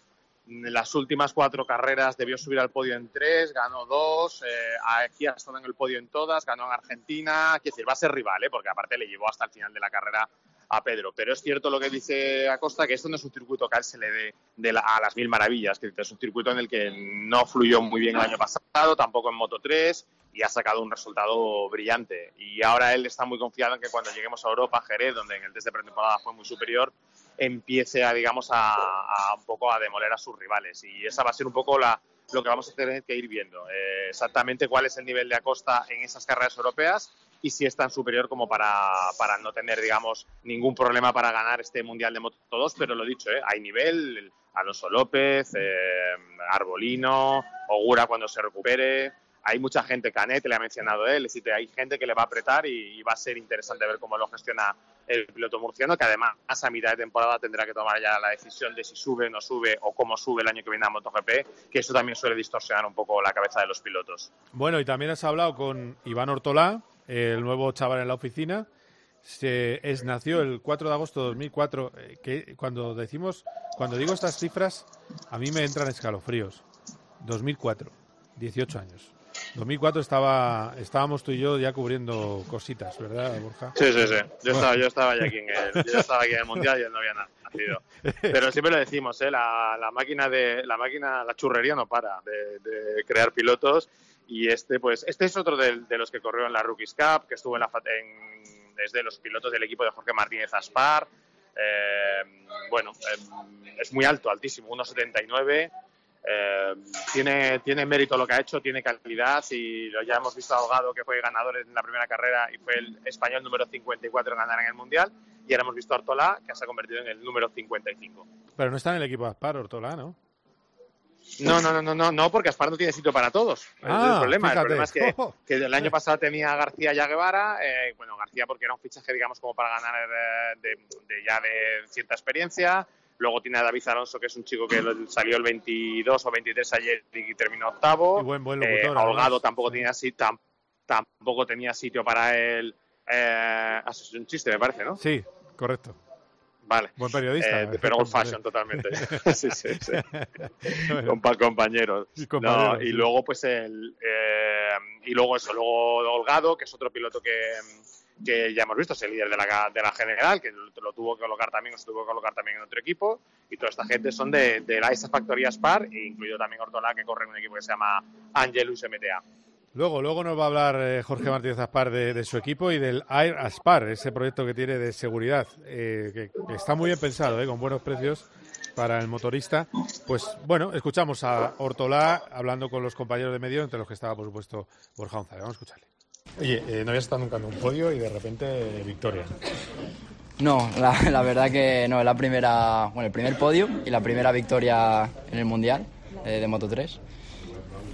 en las últimas cuatro carreras debió subir al podio en tres, ganó dos, eh, aquí ha estado en el podio en todas, ganó en Argentina, quiero decir, va a ser rival, ¿eh? porque aparte le llevó hasta el final de la carrera a Pedro. Pero es cierto lo que dice Acosta, que esto no es un circuito que a se le dé a las mil maravillas, que es un circuito en el que no fluyó muy bien el año pasado, tampoco en Moto 3, y ha sacado un resultado brillante. Y ahora él está muy confiado en que cuando lleguemos a Europa, Jerez, donde en el test de pretemporada fue muy superior, empiece a, digamos, a, a un poco a demoler a sus rivales. Y esa va a ser un poco la, lo que vamos a tener que ir viendo. Eh, exactamente cuál es el nivel de Acosta en esas carreras europeas y si es tan superior como para, para no tener, digamos, ningún problema para ganar este Mundial de Moto 2. Pero lo dicho, ¿eh? hay nivel, Alonso López, eh, Arbolino, Ogura cuando se recupere. Hay mucha gente, Canet le ha mencionado él, es decir, hay gente que le va a apretar y, va a ser interesante ver cómo lo gestiona el piloto murciano, que además a mitad de temporada tendrá que tomar ya la decisión de si sube o no sube o cómo sube el año que viene a MotoGP, que eso también suele distorsionar un poco la cabeza de los pilotos. Bueno, y también has hablado con Iván Ortolá, el nuevo chaval en la oficina. Se, es, nació el 4 de agosto de 2004. eh, que cuando decimos, cuando digo estas cifras, a mí me entran escalofríos. 2004, 18 años. 2004 estaba, estábamos tú y yo ya cubriendo cositas, ¿verdad, Borja? Sí, sí, sí. Yo Bueno. estaba, yo estaba ya aquí en el, yo estaba aquí en el mundial y él no había na- nacido. Pero siempre lo decimos, ¿eh? la, la máquina de la máquina, la churrería no para de, de crear pilotos y este, pues, este es otro de, los que corrió en la Rookies Cup, que estuvo en la, en, desde los pilotos del equipo de Jorge Martínez Aspar. Eh, bueno, eh, es muy alto, altísimo, 1,79. Eh, tiene, tiene mérito lo que ha hecho, tiene calidad y lo ya hemos visto a Ahogado que fue ganador en la primera carrera y fue el español número 54 en ganar en el Mundial y ahora hemos visto a Ortolá que se ha convertido en el número 55. Pero no está en el equipo de Aspar, Ortolá, ¿no? No, no, no, no, no, no, porque Aspar no tiene sitio para todos. Es Ah, el problema. fíjate. El problema es que, *laughs* que el año pasado tenía a García y a Guevara. eh, bueno, García porque era un fichaje, digamos, como para ganar eh, de, de ya de cierta experiencia. Luego tiene a David Alonso, que es un chico que salió el 22 o 23 ayer y terminó octavo. Y buen- buen Eh, locutor, Holgado además. tampoco tenía, tam- tampoco tenía sitio para él. Eh, es un chiste, me parece, ¿no? Sí, correcto. Vale. Buen periodista. Eh, pero old fashion totalmente. *laughs* *laughs* sí, sí, sí. Compa- compañeros. Y compañeros, No, y luego, pues, el. eh, y luego eso, luego Holgado, que es otro piloto que, que ya hemos visto, es el líder de la, de la general, que lo, lo tuvo que colocar también, o se tuvo que colocar también en otro equipo. Y toda esta gente son de, de la esa factoría Spar, e incluido también Ortola, que corre en un equipo que se llama Angelus MTA. Luego, luego nos va a hablar eh, Jorge Martínez Aspar de, de su equipo y del Air Aspar, ese proyecto que tiene de seguridad, eh, que, que está muy bien pensado, eh, con buenos precios para el motorista. Pues bueno, escuchamos a Ortolá hablando con los compañeros de medio, entre los que estaba, por supuesto, Borja González. Vamos a escucharle. Oye, eh, no habías estado nunca en un podio y de repente victoria. No, la, la verdad que no, es la primera, bueno, el primer podio y la primera victoria en el Mundial eh, de Moto 3.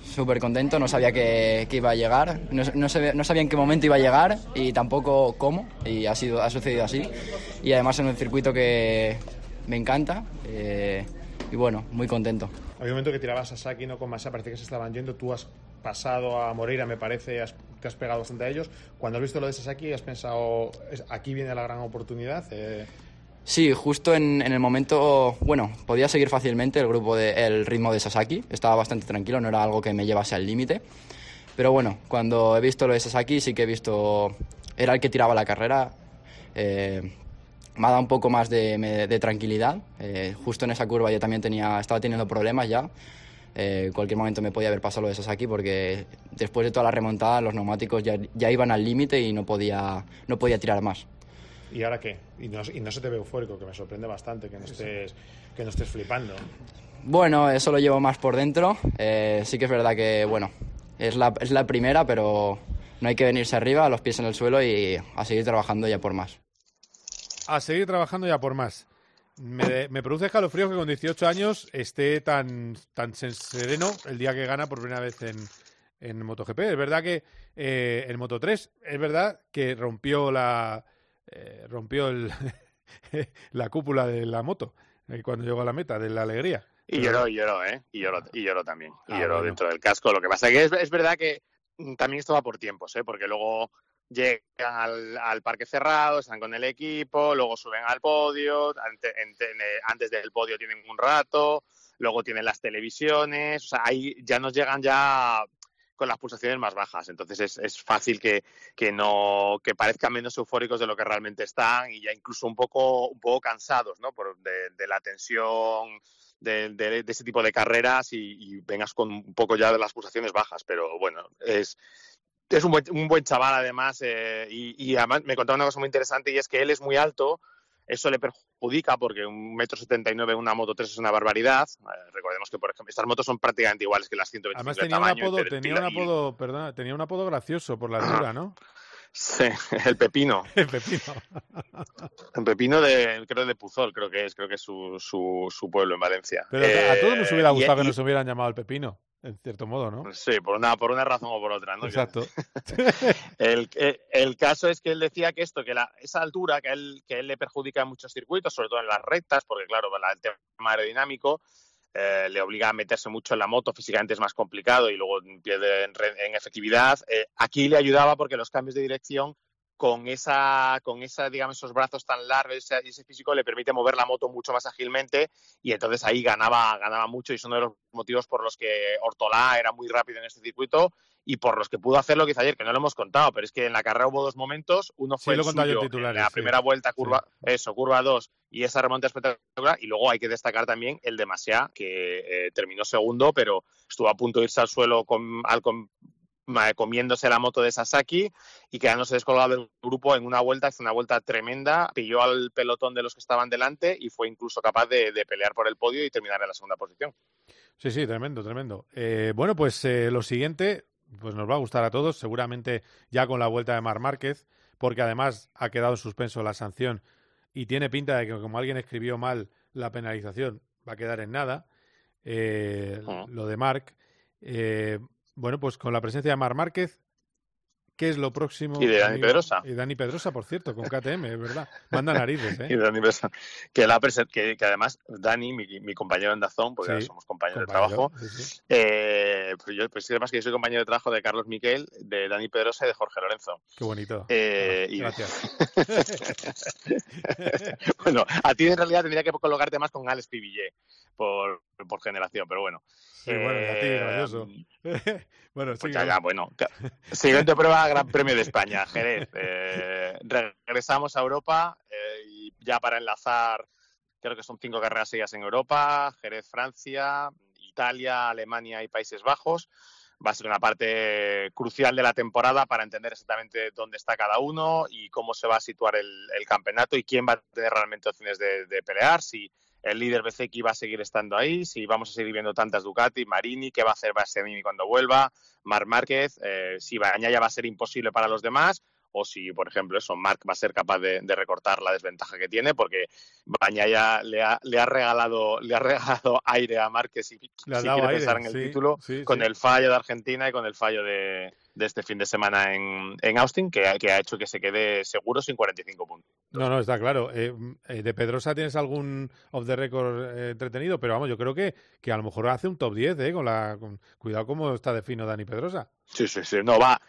Súper contento, no sabía que, que iba a llegar, no, no, sabía, no sabía en qué momento iba a llegar y tampoco cómo, y ha, sido, ha sucedido así. Y además en un circuito que me encanta eh, y bueno, muy contento. Había un momento que tirabas a Saki, no con Massa, parece que se estaban yendo. Tú has pasado a Moreira, me parece, has- te has pegado bastante a ellos. Cuando has visto lo de Sasaki, has pensado, "Es- aquí viene la gran oportunidad. Eh, Sí, justo en, el momento, bueno, podía seguir fácilmente el grupo de, el ritmo de Sasaki, estaba bastante tranquilo, no era algo que me llevase al límite. Pero bueno, cuando he visto lo de Sasaki, sí que he visto, era el que tiraba la carrera, eh, me ha dado un poco más de, tranquilidad. Eh, justo en esa curva yo también tenía, estaba teniendo problemas ya. Eh, cualquier momento me podía haber pasado lo de Sasaki porque después de toda la remontada los neumáticos ya, ya iban al límite y no podía, no podía tirar más. ¿Y ahora qué? Y no, y no se te ve eufórico, que me sorprende bastante que no estés, que no estés flipando. Bueno, eso lo llevo más por dentro. Eh, sí que es verdad que, bueno, es la, es la primera, pero no hay que venirse arriba, los pies en el suelo y a seguir trabajando ya por más. A seguir trabajando ya por más. Me, me produce escalofrío que con 18 años esté tan, tan sereno el día que gana por primera vez en, en MotoGP. Es verdad que eh, en Moto3, es verdad que rompió la eh, rompió el, *laughs* la cúpula de la moto eh, cuando llegó a la meta, de la alegría. Y Pero- lloró, y lloró, ¿eh? Y lloró, y lloró también. Y Ah, lloró bueno. dentro del casco. Lo que pasa que es, es verdad que mm, también esto va por tiempos, ¿eh? Porque luego llegan al, al parque cerrado, están con el equipo, luego suben al podio, ante- eh, antes del podio tienen un rato, luego tienen las televisiones, o sea, ahí ya nos llegan ya con las pulsaciones más bajas. Entonces es, es fácil que, que no que parezcan menos eufóricos de lo que realmente están y ya incluso un poco un poco cansados, ¿no? Por, de, la tensión de, ese tipo de carreras y, y vengas con un poco ya de las pulsaciones bajas. Pero bueno, es es un buen, un buen chaval además eh, y, y además me contaba una cosa muy interesante y es que él es muy alto. Eso le perjudica porque un metro setenta y nueve una moto 3 es una barbaridad. Eh, recordemos que, por ejemplo, estas motos son prácticamente iguales que las 125 Además de tenía un tamaño. apodo, pero el tenía un y- apodo, perdona, tenía un apodo gracioso por la altura, ¿no? Sí, el pepino. *laughs* El pepino. El pepino de, creo de Puzol, creo que es, creo que es su, su, su pueblo en Valencia. Pero a todos nos Eh, hubiera y- gustado y- que nos hubieran llamado el pepino. En cierto modo, ¿no? Sí, por una, por una razón o por otra, ¿no? Exacto. *laughs* el, eh, el, caso es que él decía que esto, que la, esa altura que él, que él le perjudica en muchos circuitos, sobre todo en las rectas, porque claro, el tema aerodinámico eh, le obliga a meterse mucho en la moto, físicamente es más complicado y luego pierde en, en efectividad. Eh, aquí le ayudaba porque los cambios de dirección con esa, con esa, digamos, esos brazos tan largos y ese físico le permite mover la moto mucho más ágilmente y entonces ahí ganaba, ganaba mucho y es uno de los motivos por los que Ortolá era muy rápido en este circuito y por los que pudo hacer lo que hizo ayer, que no lo hemos contado, pero es que en la carrera hubo dos momentos, uno fue el suyo, en la primera vuelta, curva, eso, curva 2 y esa remonta espectacular, y luego hay que destacar también el de que eh, terminó segundo, pero estuvo a punto de irse al suelo con, al, con, comiéndose la moto de Sasaki y quedándose descolgado del grupo en una vuelta, hizo una vuelta tremenda, pilló al pelotón de los que estaban delante y fue incluso capaz de, pelear por el podio y terminar en la segunda posición. Sí, sí, tremendo, tremendo. Eh, bueno, pues eh, lo siguiente, pues nos va a gustar a todos, seguramente ya con la vuelta de Mar Márquez, porque además ha quedado en suspenso la sanción y tiene pinta de que como alguien escribió mal la penalización, va a quedar en nada. Eh. Lo de Marc. Bueno, pues con la presencia de Mar Márquez, ¿qué es lo próximo? Y de Dani Pedrosa. Y Dani Pedrosa, por cierto, con KTM, es verdad. Manda narices, *laughs* ¿eh? y Dani Pedrosa. Que, la que, que además Dani, mi, compañero en Dazón, porque ahora somos compañeros de trabajo, Eh, pues yo, pues además que yo soy compañero de trabajo de Carlos Miquel, de Dani Pedrosa y de Jorge Lorenzo. Qué bonito. Eh, Gracias. *laughs* bueno, a ti en realidad tendría que colocarte más con Alex Pivillé por, por generación, pero bueno. Sí, bueno, a ti, gracioso. Eh, *laughs* bueno, pues ya, bueno. *laughs* Siguiente prueba, Gran Premio de España, Jerez. Eh, regresamos a Europa eh, y ya para enlazar, creo que son cinco carreras seguidas en Europa, Jerez, Francia, Italia, Alemania y Países Bajos. Va a ser una parte crucial de la temporada para entender exactamente dónde está cada uno y cómo se va a situar el, campeonato y quién va a tener realmente opciones de, de pelear, si el líder BCX va a seguir estando ahí, si vamos a seguir viendo tantas Ducati, Marini, qué va a hacer Bastianini cuando vuelva, Marc Márquez, eh, si ya va a ser imposible para los demás, o si, por ejemplo, eso, Marc va a ser capaz de, recortar la desventaja que tiene, porque Bañaya le ha, le ha regalado le ha regalado *laughs* aire a Marc si, quiere pensar en el título, con el fallo de Argentina y con el fallo de, de este fin de semana en, en Austin, que, que, ha hecho que se quede seguro sin 45 puntos. No, no, está claro. Eh, eh, de Pedrosa tienes algún off the record eh, entretenido, pero vamos, yo creo que, que a lo mejor hace un top 10, ¿eh? Con la, con, cuidado cómo está de fino Dani Pedrosa. Sí, sí, sí. No, va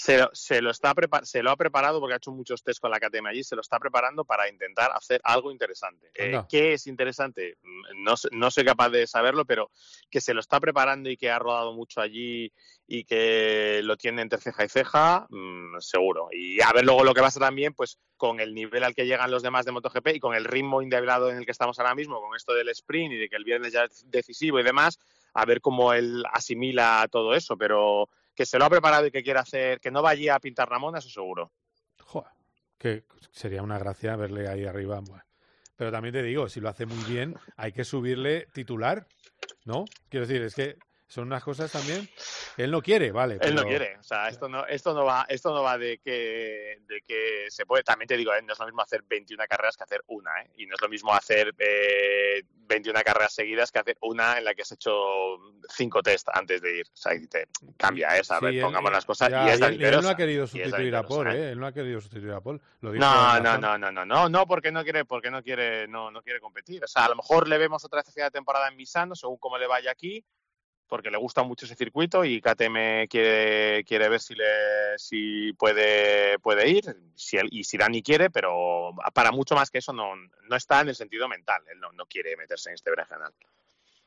se lo, se lo, está se lo ha preparado porque ha hecho muchos test con la KTM allí, se lo está preparando para intentar hacer algo interesante. Eh, ¿Qué es interesante? Mm, no, no soy capaz de saberlo, pero que se lo está preparando y que ha rodado mucho allí y que lo tiene entre ceja y ceja, mm, seguro. Y a ver luego lo que pasa también, pues con el nivel al que llegan los demás de MotoGP y con el ritmo indebilado en el que estamos ahora mismo, con esto del sprint y de que el viernes ya es decisivo y demás, a ver cómo él asimila todo eso, pero que se lo ha preparado y que quiere hacer, que no vaya a pintar Ramón, eso seguro. Joder, que sería una gracia verle ahí arriba. Pero también te digo, si lo hace muy bien, hay que subirle titular, ¿no? Quiero decir, es que son unas cosas también él no quiere, vale. Él no quiere, o sea, esto no, esto no va, esto no va de que, de que se puede. También te digo, ¿eh? no es lo mismo hacer 21 carreras que hacer una, ¿eh? y no es lo mismo hacer eh, 21 carreras seguidas que hacer una en la que has hecho cinco test antes de ir. O sea, te cambia, ¿eh? ¿sabes? Pongamos las cosas y es él, él no ha querido sustituir a Paul, ¿eh? Él no ha querido sustituir a Paul. Lo no, no, no, no, no, no, no, porque no quiere, porque no quiere, no, no quiere competir. O sea, a lo mejor le vemos otra vez de temporada en Misano, según cómo le vaya aquí porque le gusta mucho ese circuito y KTM quiere, quiere ver si, le, si puede, puede ir si él, y si Dani quiere, pero para mucho más que eso no, no está en el sentido mental. Él no, no quiere meterse en este general.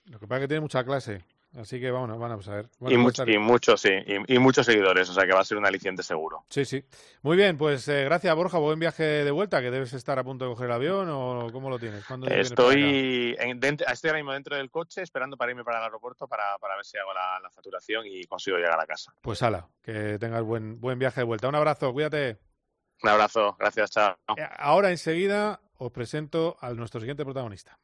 Lo que pasa es que tiene mucha clase. Así que vamos, vamos a ver. y, muchos, sí, y, muchos seguidores, o sea que va a ser un aliciente seguro. Sí, sí. Muy bien, pues eh, gracias Borja, buen viaje de vuelta, que debes estar a punto de coger el avión o cómo lo tienes. Estoy, en, estoy ahora mismo dentro del coche esperando para irme para el aeropuerto para, para ver si hago la, la, facturación y consigo llegar a casa. Pues ala, que tengas buen, buen viaje de vuelta. Un abrazo, cuídate. Un abrazo, gracias, chao. Eh, ahora enseguida os presento a nuestro siguiente protagonista.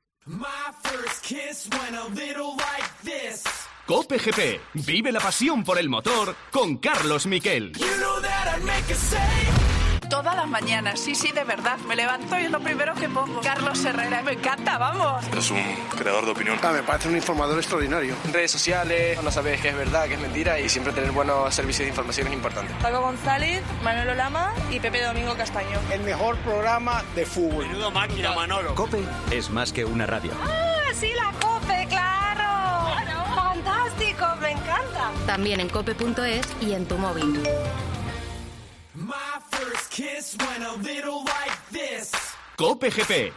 Cope GP. Vive la pasión por el motor con Carlos Miquel. todas las mañanas. Sí, sí, de verdad. Me levanto y es lo primero que pongo. Carlos Herrera, me encanta, vamos. Es un creador de opinión. Ah, me parece un informador extraordinario. Redes sociales, no sabes qué es verdad, qué es mentira y siempre tener buenos servicios de información es importante. Paco González, Manolo Lama y Pepe Domingo Castaño. El mejor programa de fútbol. Menudo máquina, Manolo. Cope es más que una radio. ¡Ah, sí, la Cope, claro! ¡Fantástico, me encanta! También en cope.es y en tu móvil. Cope GP.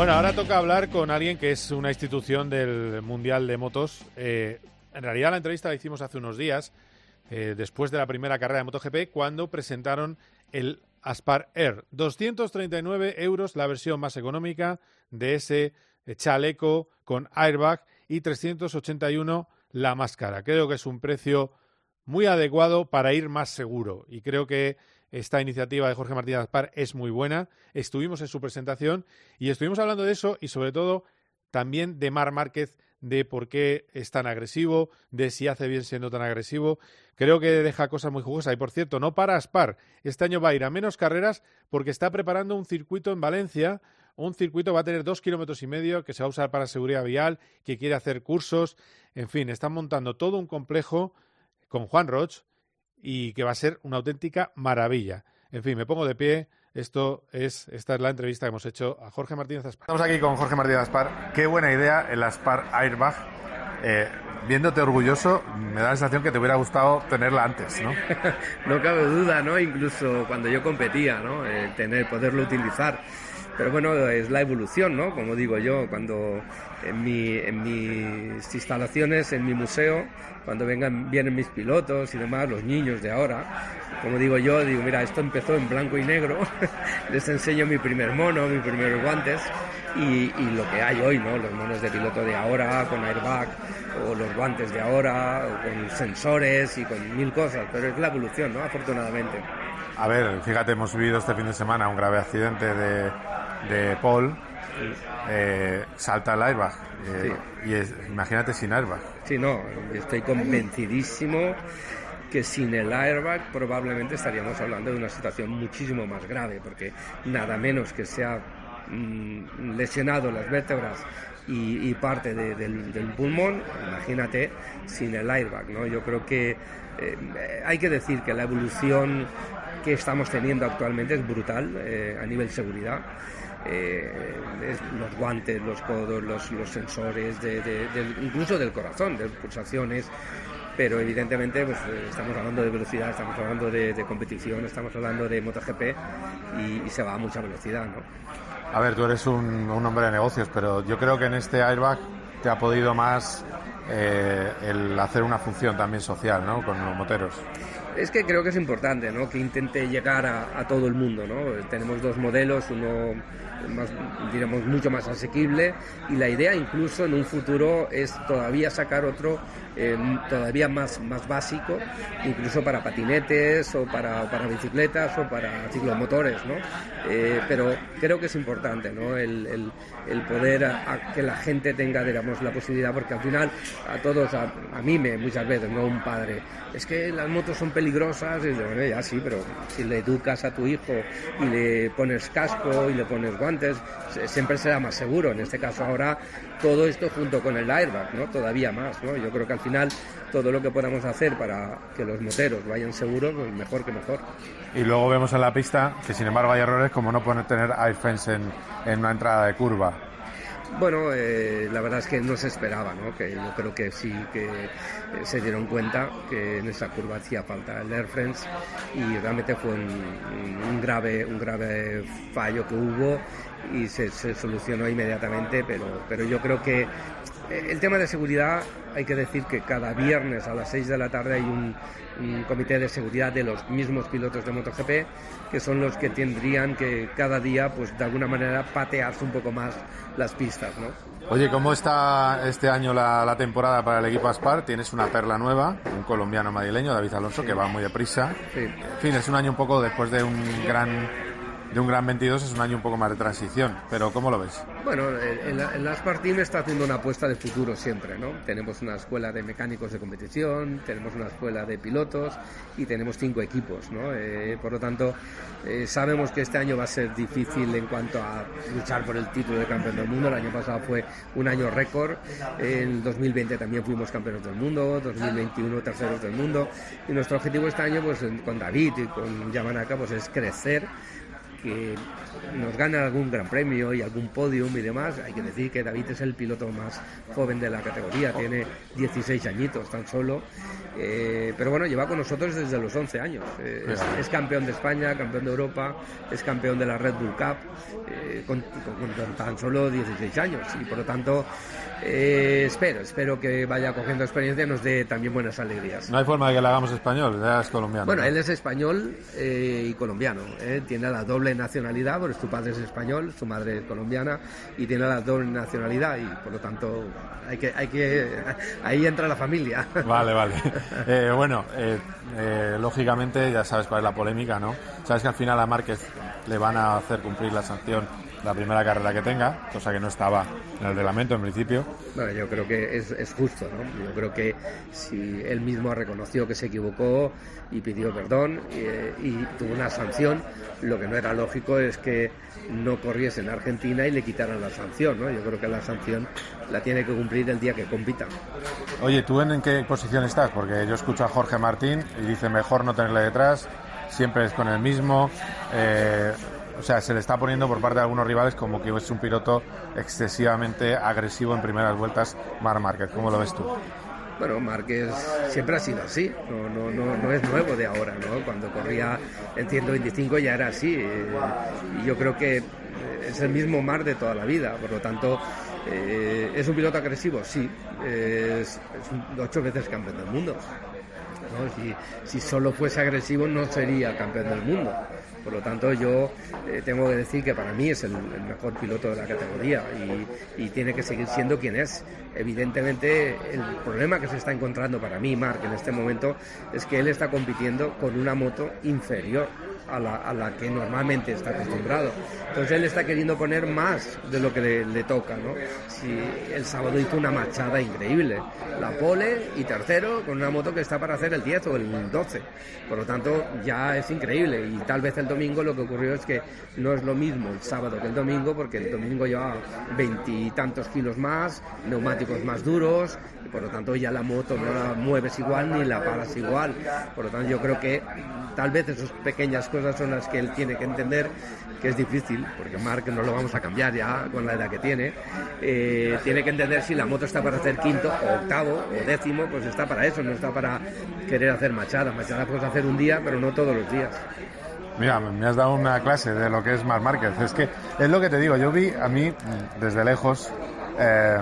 Bueno, ahora toca hablar con alguien que es una institución del Mundial de Motos. Eh, en realidad la entrevista la hicimos hace unos días, eh, después de la primera carrera de MotoGP, cuando presentaron el Aspar Air. 239 euros la versión más económica de ese eh, chaleco con airbag y 381 la más cara. Creo que es un precio muy adecuado para ir más seguro y creo que esta iniciativa de Jorge Martínez Aspar es muy buena. Estuvimos en su presentación y estuvimos hablando de eso y sobre todo también de Mar Márquez, de por qué es tan agresivo, de si hace bien siendo tan agresivo. Creo que deja cosas muy jugosas. Y por cierto, no para Aspar. Este año va a ir a menos carreras porque está preparando un circuito en Valencia. Un circuito va a tener dos kilómetros y medio que se va a usar para seguridad vial, que quiere hacer cursos. En fin, están montando todo un complejo con Juan Roch y que va a ser una auténtica maravilla. En fin, me pongo de pie. Esto es, esta es la entrevista que hemos hecho a Jorge Martínez Aspar. Estamos aquí con Jorge Martínez Aspar. Qué buena idea el Aspar Airbag. Eh, viéndote orgulloso, me da la sensación que te hubiera gustado tenerla antes, ¿no? *laughs* no cabe duda, ¿no? Incluso cuando yo competía, ¿no? El tener, poderlo utilizar. Pero bueno, es la evolución, ¿no? Como digo yo, cuando en, mi, en mis instalaciones, en mi museo, cuando vengan, vienen mis pilotos y demás, los niños de ahora, como digo yo, digo, mira, esto empezó en blanco y negro, *laughs* les enseño mi primer mono, mis primeros guantes y, y, lo que hay hoy, ¿no? Los monos de piloto de ahora, con airbag, o los guantes de ahora, o con sensores y con mil cosas, pero es la evolución, ¿no? Afortunadamente. A ver, fíjate, hemos vivido este fin de semana un grave accidente de, de Paul. Eh, salta el airbag. Eh, Y es, imagínate sin airbag. Sí, no, estoy convencidísimo que sin el airbag probablemente estaríamos hablando de una situación muchísimo más grave, porque nada menos que se ha mm, lesionado las vértebras y, y parte de, del, del, pulmón, imagínate sin el airbag, ¿no? Yo creo que eh, hay que decir que la evolución que estamos teniendo actualmente es brutal eh, a nivel seguridad. Eh, los guantes, los codos, los, los sensores, de, incluso del corazón, de pulsaciones, pero evidentemente pues, estamos hablando de velocidad, estamos hablando de, competición, estamos hablando de MotoGP y, y, se va a mucha velocidad. ¿no? A ver, tú eres un, un, hombre de negocios, pero yo creo que en este airbag te ha podido más eh, el hacer una función también social ¿no? con los moteros. Es que creo que es importante ¿no? que intente llegar a, a todo el mundo. ¿no? Tenemos dos modelos, uno más, mucho más asequible y la idea incluso en un futuro es todavía sacar otro eh, todavía más, más básico, incluso para patinetes o para, para bicicletas o para ciclomotores, ¿no? Eh, pero creo que es importante, ¿no? El, el, el poder a, a que la gente tenga, digamos, la posibilidad, porque al final a todos, a, a mí me, muchas veces, no un padre, es que las motos son peligrosas, y bueno, ya sí, pero si le educas a tu hijo y le pones casco y le pones guantes, siempre será más seguro. En este caso ahora todo esto junto con el airbag, ¿no? Todavía más, ¿no? Yo creo que al final todo lo que podamos hacer para que los moteros vayan seguros, pues mejor que mejor. Y luego vemos en la pista que sin embargo hay errores como no poner tener iFence en, en una entrada de curva. Bueno, eh, la verdad es que no se esperaba, ¿no? Que yo creo que sí que eh, se dieron cuenta que en esa curva hacía falta el Air Friends y realmente fue un, un, grave, un grave fallo que hubo y se, se solucionó inmediatamente, pero, pero yo creo que El tema de seguridad, hay que decir que cada viernes a las 6 de la tarde hay un, un comité de seguridad de los mismos pilotos de MotoGP, que son los que tendrían que cada día, pues de alguna manera, patearse un poco más las pistas, ¿no? Oye, ¿cómo está este año la, la temporada para el equipo Aspar? Tienes una perla nueva, un colombiano madrileño, David Alonso, que va muy deprisa. En fin, es un año un poco después de un gran de un gran 22 es un año un poco más de transición, pero ¿cómo lo ves? Bueno, el, el Aspar Team está haciendo una apuesta de futuro siempre, ¿no? Tenemos una escuela de mecánicos de competición, tenemos una escuela de pilotos y tenemos cinco equipos, ¿no? Eh, por lo tanto, eh, sabemos que este año va a ser difícil en cuanto a luchar por el título de campeón del mundo. El año pasado fue un año récord, en 2020 también fuimos campeones del mundo, 2021 terceros del mundo y nuestro objetivo este año, pues con David y con Yamanaka, pues es crecer que nos gana algún gran premio y algún podium y demás. Hay que decir que David es el piloto más joven de la categoría, tiene 16 añitos tan solo. Eh, pero bueno, lleva con nosotros desde los 11 años. Eh, es, es, campeón de España, campeón de Europa, es campeón de la Red Bull Cup eh, con, con, con, tan solo 16 años. Y por lo tanto, espero, espero que vaya cogiendo experiencia y nos dé también buenas alegrías. No hay forma de que le hagamos español, ya es colombiano. Bueno, ¿no? él es español y colombiano. Tiene la doble nacionalidad, porque su padre es español, su madre es colombiana y tiene la doble nacionalidad y por lo tanto hay que, hay que ahí entra la familia. Vale, vale. *laughs* Eh, bueno, eh, eh, lógicamente ya sabes cuál es la polémica, ¿no? Sabes que al final a Márquez le van a hacer cumplir la sanción la primera carrera que tenga, cosa que no estaba en el reglamento en principio. Bueno, yo creo que es, es, justo, ¿no? Yo creo que si él mismo reconoció que se equivocó y pidió perdón y, y tuvo una sanción, lo que no era lógico es que no corriese en Argentina y le quitaran la sanción, ¿no? Yo creo que la sanción la tiene que cumplir el día que compita. Oye, ¿tú en, en qué posición estás? Porque yo escucho a Jorge Martín y dice mejor no tenerle detrás, siempre es con el mismo. Eh, o sea, se le está poniendo por parte de algunos rivales como que es un piloto excesivamente agresivo en primeras vueltas, Mar Márquez. ¿Cómo lo ves tú? Bueno, Márquez siempre ha sido así, no, no, no, no es nuevo de ahora, ¿no? Cuando corría en 125 ya era así, eh, y yo creo que es el mismo Mar de toda la vida, por lo tanto, eh, ¿es un piloto agresivo? Sí, es, es ocho veces campeón del mundo. Si, si solo fuese agresivo no sería campeón del mundo. Por lo tanto, yo eh, tengo que decir que para mí es el, mejor piloto de la categoría y, y, tiene que seguir siendo quien es. Evidentemente, el problema que se está encontrando para mí, Mark, en este momento, es que él está compitiendo con una moto inferior a la, a la que normalmente está acostumbrado. Entonces, él está queriendo poner más de lo que le, le toca. ¿no? Si el sábado hizo una machada increíble, la pole y tercero con una moto que está para hacer el 10 o el 12. Por lo tanto, ya es increíble y tal vez el domingo lo que ocurrió es que no es lo mismo el sábado que el domingo, porque el domingo lleva veintitantos kilos más, neumáticos más duros, y por lo tanto ya la moto no la mueves igual ni la paras igual. Por lo tanto, yo creo que tal vez esas pequeñas cosas son las que él tiene que entender que es difícil, porque Mark no lo vamos a cambiar ya con la edad que tiene. Eh, tiene que entender si la moto está para hacer quinto o octavo o décimo, pues está para eso, no está para querer hacer machada. Machada puedes hacer un día, pero no todos los días. Mira, me has dado una clase de lo que es Marc Márquez. Es que es lo que te digo, yo vi a mí desde lejos, eh,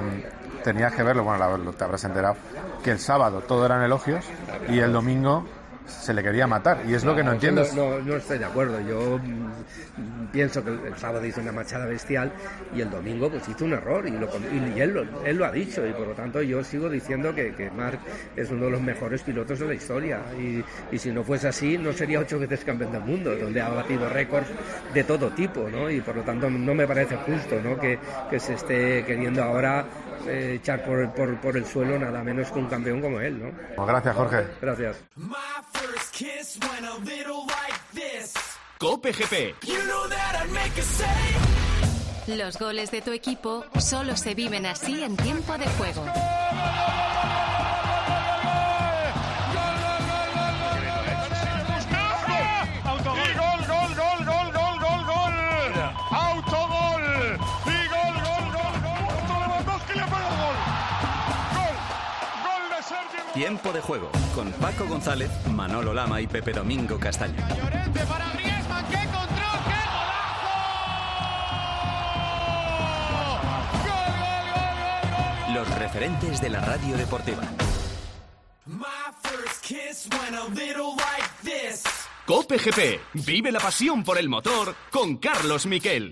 tenías que verlo, bueno, lo, te habrás enterado, que el sábado todo eran elogios y el domingo se le quería matar y es lo que no entiendo. No, no, estoy de acuerdo. Yo mm, pienso que el sábado hizo una machada bestial y el domingo pues hizo un error y, lo, y él, lo, él lo ha dicho y por lo tanto yo sigo diciendo que, que Marc es uno de los mejores pilotos de la historia y, y, si no fuese así no sería ocho veces campeón del mundo donde ha batido récords de todo tipo ¿no? y por lo tanto no me parece justo ¿no? que, que se esté queriendo ahora eh, echar por, por, por, el suelo nada menos que un campeón como él, ¿no? Pues gracias, Jorge. Gracias. Cope GP. Los goles de tu equipo solo se viven así en tiempo de juego. Tiempo de juego con Paco González, Manolo Lama y Pepe Domingo Castaño. Llorente para Griezmann, qué control, qué golazo. Gol, gol, gol, gol, gol, Los referentes de la radio deportiva. Cope GP. Vive la pasión por el motor con Carlos Miquel.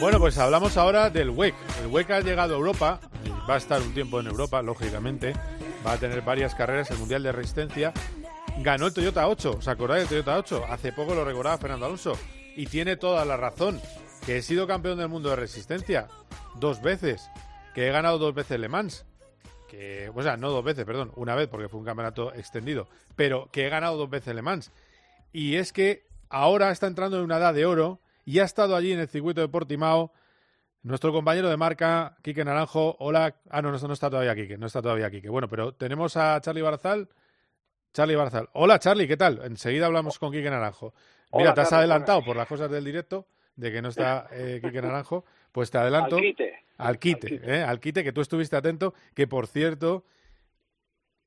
Bueno, pues hablamos ahora del WEC. El WEC ha llegado a Europa, va a estar un tiempo en Europa, lógicamente, va a tener varias carreras, el Mundial de Resistencia. Ganó el Toyota 8, ¿os acordáis del Toyota 8? Hace poco lo recordaba Fernando Alonso. Y tiene toda la razón, que he sido campeón del mundo de resistencia dos veces, que he ganado dos veces Le Mans, que, o sea, no dos veces, perdón, una vez porque fue un campeonato extendido, pero que he ganado dos veces Le Mans. Y es que ahora está entrando en una edad de oro y ha estado allí en el circuito de Portimao nuestro compañero de marca, Quique Naranjo. Hola. Ah, no, no, no está todavía Quique, no está todavía Quique. Bueno, pero tenemos a Charlie Barzal. Charlie Barzal. Hola, Charlie, ¿qué tal? Enseguida hablamos con Quique Naranjo. Mira, Hola, te has adelantado por las cosas del directo, de que no está eh, Quique Naranjo, pues te adelanto. Al quite. Al quite, ¿eh? Al quite, que tú estuviste atento, que por cierto,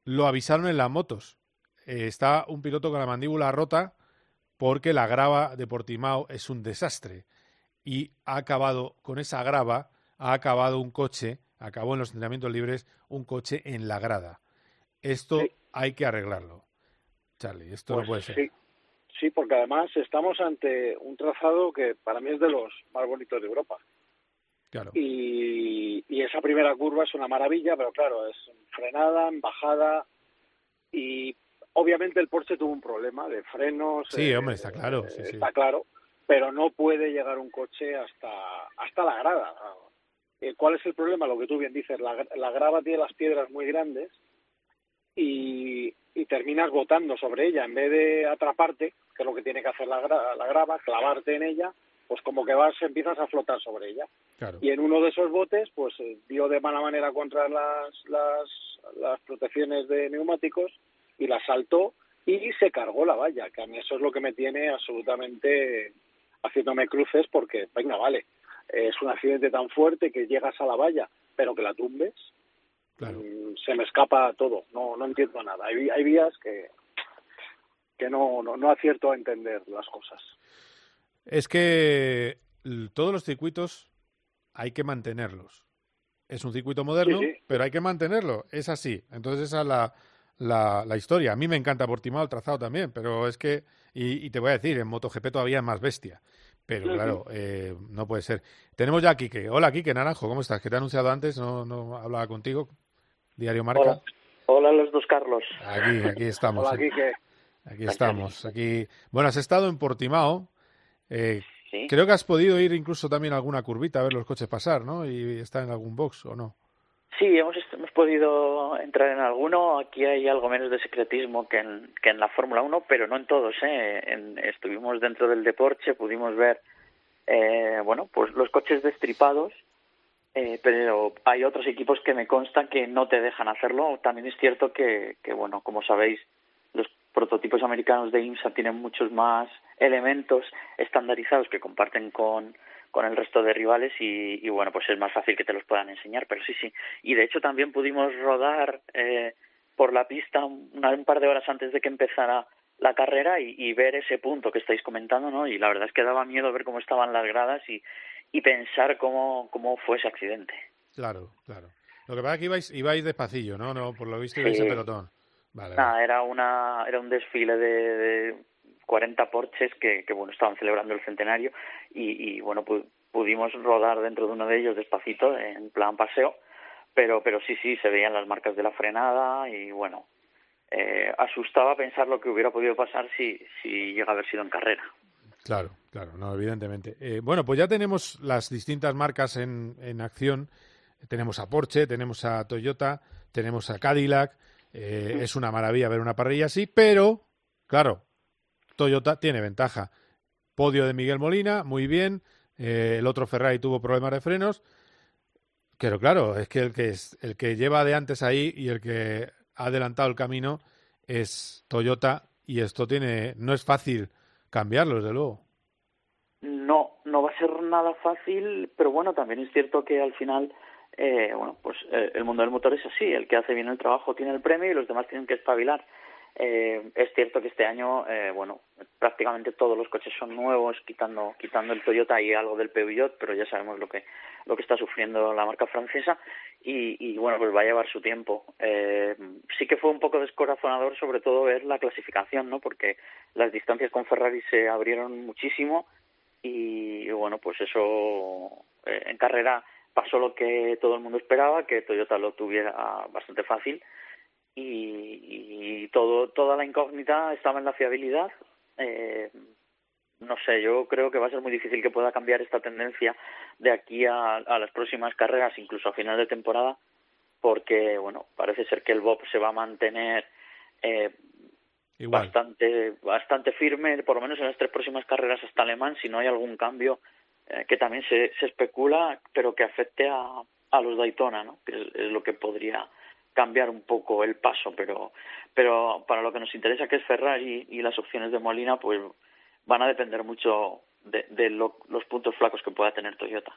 lo avisaron en las motos. Eh, está un piloto con la mandíbula rota porque la grava de Portimao es un desastre. Y ha acabado con esa grava, ha acabado un coche, acabó en los entrenamientos libres un coche en la grada. Esto hay que arreglarlo. Charlie, esto Pues no puede ser. Sí, sí, porque además estamos ante un trazado que para mí es de los más bonitos de Europa. Claro. Y, y esa primera curva es una maravilla, pero claro, es frenada, en bajada y obviamente el Porsche tuvo un problema de frenos. Sí, eh, hombre, está claro. sí. Está claro, pero no puede llegar un coche hasta hasta la grada. Eh, ¿Cuál es el problema? Lo que tú bien dices, la, la grava tiene las piedras muy grandes y, y terminas botando sobre ella en vez de atraparte, que es lo que tiene que hacer la, gra- la grava, clavarte en ella, pues como que vas, empiezas a flotar sobre ella. Claro. Y en uno de esos botes, pues eh, dio de mala manera contra las, las, las protecciones de neumáticos y la saltó y se cargó la valla, que a mí eso es lo que me tiene absolutamente haciéndome cruces porque, venga, vale, es un accidente tan fuerte que llegas a la valla, pero que la tumbes, se me escapa todo, no, no entiendo nada. Hay, hay vías que, que no, no, no acierto a entender las cosas. Es que todos los circuitos hay que mantenerlos. Es un circuito moderno, Sí, sí. pero hay que mantenerlo. Es así. Entonces esa es la, la, la historia. A mí me encanta Portimao, el trazado también, pero es que, y, y te voy a decir, en MotoGP todavía es más bestia. Pero claro, eh, no puede ser. Tenemos ya a Quique. Hola, Quique Naranjo, ¿cómo estás? Que te he anunciado antes, no, no hablaba contigo. Diario Marca. Hola. Hola los dos Carlos. Aquí, aquí estamos. Hola, Quique. Aquí estamos. Aquí. Bueno, has estado en Portimao. Eh, Creo que has podido ir incluso también a alguna curvita a ver los coches pasar, ¿no? Y estar en algún box o no. Sí, hemos, hemos podido entrar en alguno. Aquí hay algo menos de secretismo que en, que en la Fórmula 1, pero no en todos. ¿eh? En- estuvimos dentro del deporte, pudimos ver eh, bueno, pues los coches destripados, eh, pero hay otros equipos que me consta que no te dejan hacerlo. También es cierto que, bueno, como sabéis, los prototipos americanos de IMSA tienen muchos más elementos estandarizados que comparten con, con el resto de rivales y, bueno, pues es más fácil que te los puedan enseñar, pero sí, sí. Y de hecho también pudimos rodar eh, por la pista una- un par de horas antes de que empezara la carrera y ver ese punto que estáis comentando, ¿no? Y la verdad es que daba miedo ver cómo estaban las gradas y, y pensar cómo, cómo fue ese accidente. Claro, claro. Lo que pasa es que ibais, ibais despacillo, ¿no? no Por lo visto Sí. ibais en pelotón. Vale, vale. Nada, era una era un desfile de, de 40 porches que, que bueno estaban celebrando el centenario y, y, bueno pu- pudimos rodar dentro de uno de ellos despacito en plan paseo pero pero sí sí se veían las marcas de la frenada y bueno eh, asustaba pensar lo que hubiera podido pasar si si llega a haber sido en carrera Claro, claro, no, evidentemente. Eh, bueno, pues ya tenemos las distintas marcas en, en acción. Tenemos a Porsche, tenemos a Toyota, tenemos a Cadillac. Eh, Es una maravilla ver una parrilla así, pero, claro, Toyota tiene ventaja. Podio de Miguel Molina, muy bien. Eh, el otro Ferrari tuvo problemas de frenos. Pero claro, es que el que es el que lleva de antes ahí y el que ha adelantado el camino es Toyota y esto tiene no es fácil cambiarlo, desde luego. no, no va a ser nada fácil, pero bueno, también es cierto que al final, eh, bueno, pues eh, el mundo del motor es así, el que hace bien el trabajo tiene el premio y los demás tienen que espabilar. Eh, es cierto que este año, eh, bueno, prácticamente todos los coches son nuevos, quitando quitando el Toyota y algo del Peugeot, pero ya sabemos lo que lo que está sufriendo la marca francesa y, y bueno, pues va a llevar su tiempo. Eh, sí que fue un poco descorazonador, sobre todo ver la clasificación, ¿no? Porque las distancias con Ferrari se abrieron muchísimo y, y bueno, pues eso eh, en carrera pasó lo que todo el mundo esperaba, que Toyota lo tuviera bastante fácil y, y todo toda la incógnita estaba en la fiabilidad. Eh, no sé, yo creo que va a ser muy difícil que pueda cambiar esta tendencia de aquí a, a las próximas carreras, incluso a final de temporada, porque bueno, parece ser que el Bob se va a mantener eh, bastante bastante firme, por lo menos en las tres próximas carreras hasta Alemán, si no hay algún cambio eh, que también se, se especula, pero que afecte a, a los Daytona, ¿no? Que es, es lo que podría cambiar un poco el paso, pero pero para lo que nos interesa que es Ferrari y las opciones de Molina, pues van a depender mucho de, de lo, los puntos flacos que pueda tener Toyota.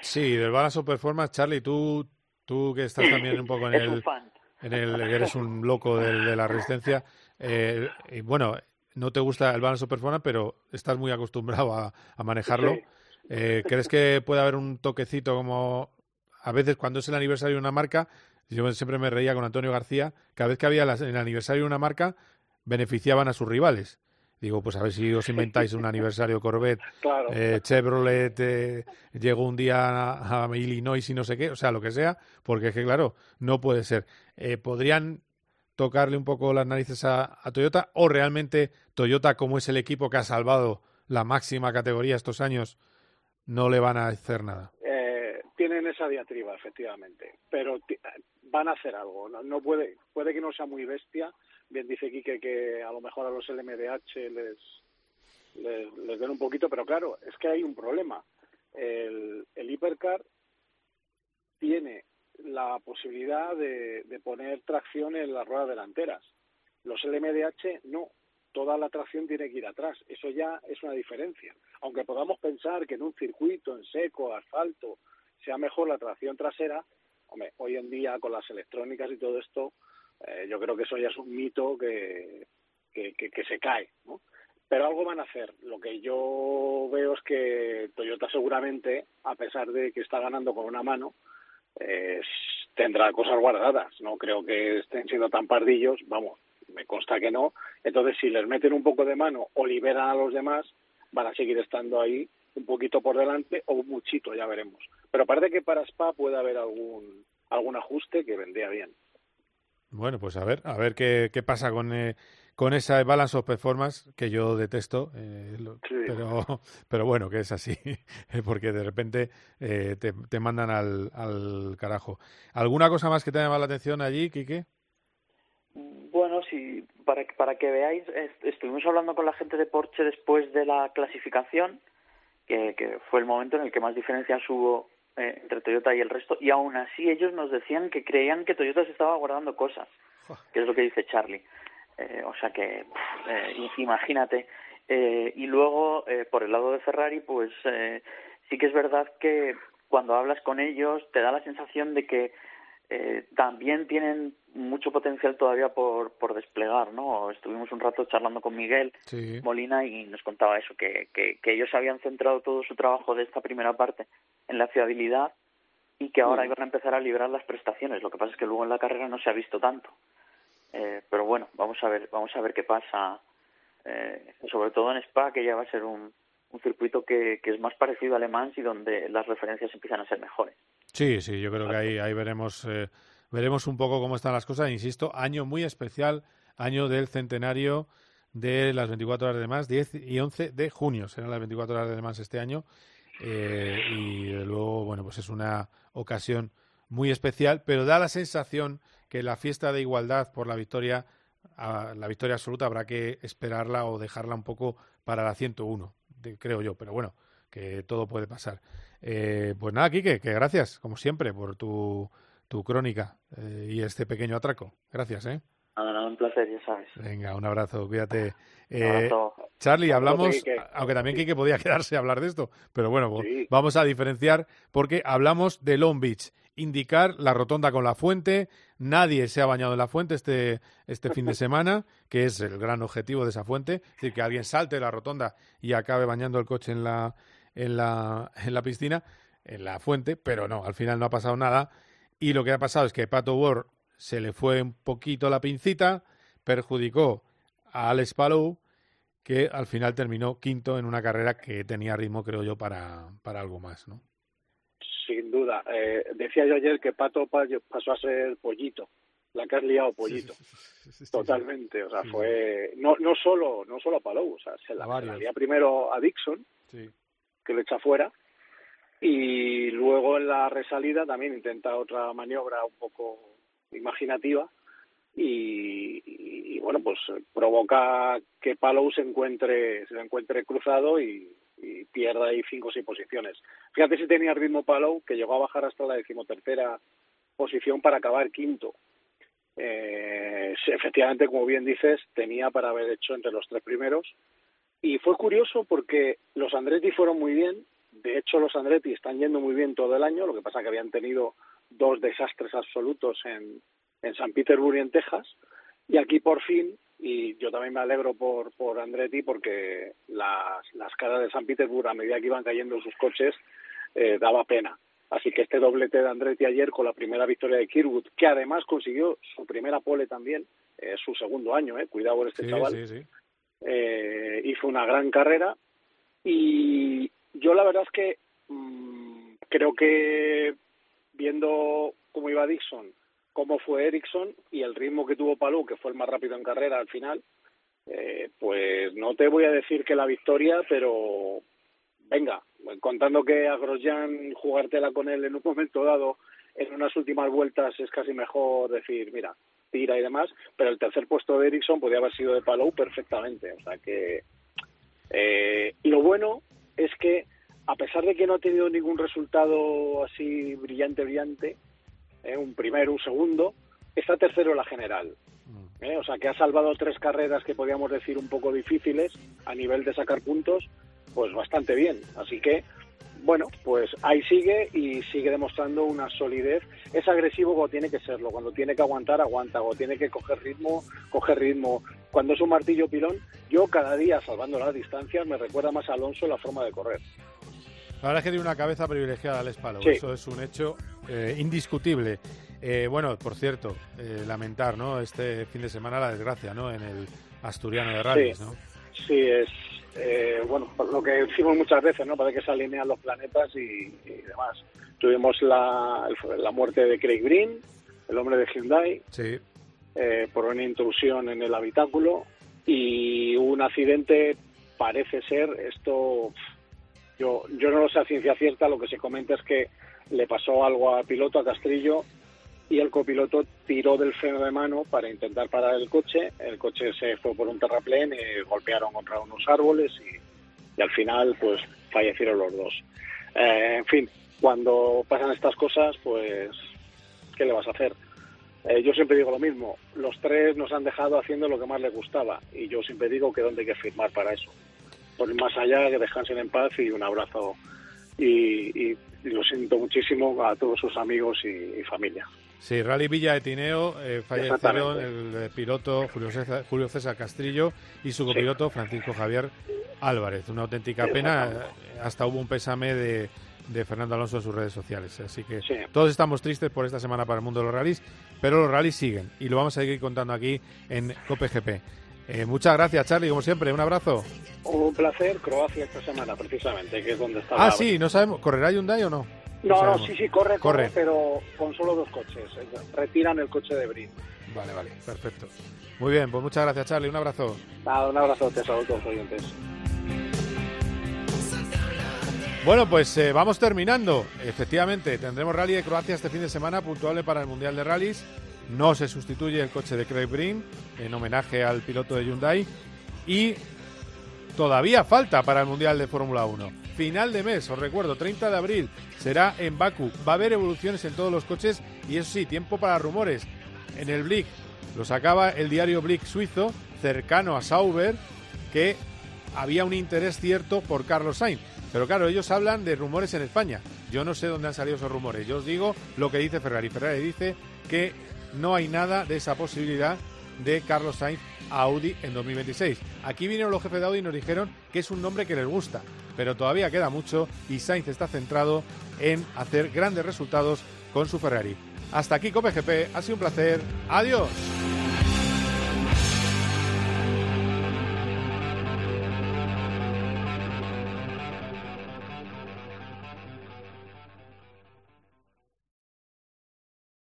Sí, del Balance of Performance, Charlie, tú, tú que estás *coughs* también un poco en Es el, un fan. en el, eres un loco de, la resistencia. Eh, y bueno, no te gusta el Balance Performance, pero estás muy acostumbrado a, a manejarlo. Sí. Eh, ¿Crees que puede haber un toquecito como a veces cuando es el aniversario de una marca? Yo siempre me reía con Antonio García, cada vez que había las- el aniversario de una marca, beneficiaban a sus rivales. Digo, pues a ver si os inventáis un aniversario Corvette, *laughs* Claro. eh, Chevrolet eh, llegó un día a, a Illinois y no sé qué, o sea, lo que sea, porque es que, claro, no puede ser. Eh, ¿Podrían tocarle un poco las narices a, a Toyota o realmente Toyota, como es el equipo que ha salvado la máxima categoría estos años, no le van a hacer nada? Tienen esa diatriba, efectivamente, pero van a hacer algo. No, no puede, puede que no sea muy bestia. Bien dice Quique que a lo mejor a los LMDH les, les, les den un poquito, pero claro, es que hay un problema. El, el hipercar tiene la posibilidad de, de poner tracción en las ruedas delanteras. Los LMDH no. Toda la tracción tiene que ir atrás. Eso ya es una diferencia. Aunque podamos pensar que en un circuito, en seco, asfalto, sea mejor la tracción trasera, hombre, hoy en día con las electrónicas y todo esto, eh, yo creo que eso ya es un mito que, que, que, que se cae, ¿no? Pero algo van a hacer. Lo que yo veo es que Toyota seguramente, a pesar de que está ganando con una mano, eh, tendrá cosas guardadas. No creo que estén siendo tan pardillos, vamos, me consta que no. Entonces, si les meten un poco de mano o liberan a los demás, van a seguir estando ahí un poquito por delante o muchito, ya veremos. Pero parece que para Spa puede haber algún algún ajuste que vendría bien. Bueno, pues a ver, a ver qué, qué pasa con, eh, con esa balance of performance que yo detesto, eh, lo- pero, *laughs* pero bueno, que es así, *laughs* porque de repente eh, te, te mandan al, al carajo. ¿Alguna cosa más que te ha llamado la atención allí, Quique? Bueno, sí, para, que- para que veáis, est- estuvimos hablando con la gente de Porsche después de la clasificación, que, que fue el momento en el que más diferencias hubo eh, entre Toyota y el resto, y aún así ellos nos decían que creían que Toyota se estaba guardando cosas, que es lo que dice Charlie. Eh, o sea que, pff, eh, imagínate. Eh, y luego, eh, por el lado de Ferrari, pues eh, sí que es verdad que cuando hablas con ellos te da la sensación de que eh, también tienen mucho potencial todavía por, por desplegar, ¿no? Estuvimos un rato charlando con Miguel Sí. Molina y nos contaba eso, que, que, que ellos habían centrado todo su trabajo de esta primera parte en la fiabilidad y que ahora Mm. iban a empezar a librar las prestaciones. Lo que pasa es que luego en la carrera no se ha visto tanto. Eh, pero bueno, vamos a ver, vamos a ver qué pasa. Eh, sobre todo en Spa, que ya va a ser un, un circuito que, que es más parecido a Le Mans y donde las referencias empiezan a ser mejores. Sí, sí, yo creo que ahí, ahí veremos, eh, veremos un poco cómo están las cosas. Insisto, año muy especial, año del centenario de las 24 horas de más, 10 y 11 de junio serán las 24 horas de más este año. eh, y luego, bueno, pues es una ocasión muy especial, pero da la sensación que la fiesta de igualdad por la victoria, a la victoria absoluta, habrá que esperarla o dejarla un poco para la 101, de- creo yo, pero bueno, que todo puede pasar. Eh, pues nada, Quique, que gracias, como siempre, por tu, tu crónica eh, y este pequeño atraco. Gracias, ¿eh? Un placer, ya sabes. Venga, un abrazo, cuídate. Un Eh, abrazo. Charlie, hablamos, Quique. aunque también Quique podía *laughs* quedarse a hablar de esto, pero bueno, vamos a diferenciar porque hablamos de Long Beach, indicar la rotonda con la fuente, nadie se ha bañado en la fuente este, este fin de *laughs* semana, que es el gran objetivo de esa fuente, es decir, que alguien salte de la rotonda y acabe bañando el coche en la, en la, *laughs* en la piscina, en la fuente, pero no, al final no ha pasado nada y lo que ha pasado es que Pato Ward se le fue un poquito la pincita, perjudicó a Alex Palou, que al final terminó quinto en una carrera que tenía ritmo, creo yo, para, para algo más, ¿no? Sin duda. Eh, decía yo ayer que Pato pa- pasó a ser pollito. La que has liado pollito. Totalmente. O sea, fue. No, no solo no solo a Palou. O sea, se la, se la primero a Dixon, Sí. Que lo echa fuera. Y luego en la resalida también intenta otra maniobra un poco imaginativa. Y, bueno, pues provoca que Palou se encuentre, se encuentre cruzado y, pierda ahí cinco o seis posiciones. Fíjate si tenía ritmo Palou, que llegó a bajar hasta la decimotercera posición para acabar quinto. Eh, efectivamente, como bien dices, tenía para haber hecho entre los tres primeros. Y fue curioso porque los Andretti fueron muy bien. De hecho, los Andretti están yendo muy bien todo el año. Lo que pasa que habían tenido dos desastres absolutos en, en San Petersburg y en Texas. Y aquí por fin, y yo también me alegro por, por Andretti porque las, las caras de San Petersburg a medida que iban cayendo sus coches eh, daba pena. Así que este doblete de Andretti ayer con la primera victoria de Kirwood, que además consiguió su primera pole también, es su segundo año, eh, cuidado con este Sí, chaval, sí, sí. Eh, hizo una gran carrera. Y yo la verdad es que mm, creo que viendo cómo iba Dixon, cómo fue Ericsson y el ritmo que tuvo Palou, que fue el más rápido en carrera al final, eh, pues no te voy a decir que la victoria, pero venga, contando que a Grosjean jugártela con él en un momento dado, en unas últimas vueltas es casi mejor decir, mira, tira y demás, pero el tercer puesto de Ericsson podía haber sido de Palou perfectamente, o sea que eh, lo bueno es que a pesar de que no ha tenido ningún resultado así brillante, brillante, eh, un primero, un segundo, está tercero en la general. Eh, o sea que ha salvado tres carreras que podíamos decir un poco difíciles a nivel de sacar puntos, pues bastante bien. Así que, bueno, pues ahí sigue y sigue demostrando una solidez. Es agresivo cuando tiene que serlo, cuando tiene que aguantar, aguanta, cuando tiene que coger ritmo, coge ritmo. Cuando es un martillo pilón, yo cada día, salvando las distancias, me recuerda más a Alonso la forma de correr. La verdad es que tiene una cabeza privilegiada al Palou, Sí. eso es un hecho eh, indiscutible. Eh, bueno, por cierto, eh, lamentar, ¿no? Este fin de semana la desgracia, ¿no? En el asturiano de rallies, Sí. ¿no? Sí, es eh, bueno por lo que decimos muchas veces, ¿no? Parece que se alinean los planetas y, y demás. Tuvimos la, la muerte de Craig Green, el hombre de Hyundai, Sí. eh, por una intrusión en el habitáculo y un accidente. Parece ser esto. Yo yo no lo sé a ciencia cierta. Lo que se comenta es que le pasó algo al piloto a Castrillo y el copiloto tiró del freno de mano para intentar parar el coche. El coche se fue por un terraplén, eh, golpearon contra unos árboles y, y al final pues fallecieron los dos. Eh, en fin, cuando pasan estas cosas, pues, ¿qué le vas a hacer? Eh, yo siempre digo lo mismo, los tres nos han dejado haciendo lo que más les gustaba y yo siempre digo que dónde hay que firmar para eso. Por más allá, que descansen en paz y un abrazo y, y- y lo siento muchísimo a todos sus amigos y, y familia. Sí, Rally Villa de Tineo, eh, fallecieron el eh, piloto Julio César, Julio César Castrillo y su copiloto Francisco Javier Álvarez. Una auténtica pena. Hasta hubo un pésame de, de Fernando Alonso en sus redes sociales. Así que todos estamos tristes por esta semana para el mundo de los rallies, pero los rallies siguen y lo vamos a seguir contando aquí en COPGP. Eh, muchas gracias, Charlie, como siempre. Un abrazo. Un placer, Croacia esta semana precisamente, que es donde está. Ah, sí, no sabemos. ¿Correrá Hyundai o no? No, no, sabemos. sí, sí, corre, corre, Corre. pero con solo dos coches. Retiran el coche de Brin. Vale, vale, perfecto. Muy bien, pues muchas gracias, Charlie. Un abrazo. Nada, un abrazo, te saludo a todos los oyentes. Bueno, pues eh, vamos terminando. Efectivamente, tendremos Rally de Croacia este fin de semana, puntuable para el Mundial de Rallys. No se sustituye el coche de Craig Breen, en homenaje al piloto de Hyundai. Y todavía falta para el Mundial de Fórmula 1. Final de mes, os recuerdo, 30 de abril, será en Baku. Va a haber evoluciones en todos los coches y eso sí, tiempo para rumores. En el Blick, lo sacaba el diario Blick suizo, cercano a Sauber, que había un interés cierto por Carlos Sainz. Pero claro, ellos hablan de rumores en España. Yo no sé dónde han salido esos rumores. Yo os digo lo que dice Ferrari. Ferrari dice que no hay nada de esa posibilidad de Carlos Sainz Audi en 2026. Aquí vinieron los jefes de Audi y nos dijeron que es un nombre que les gusta, pero todavía queda mucho y Sainz está centrado en hacer grandes resultados con su Ferrari. Hasta aquí COPE GP, ha sido un placer. Adiós.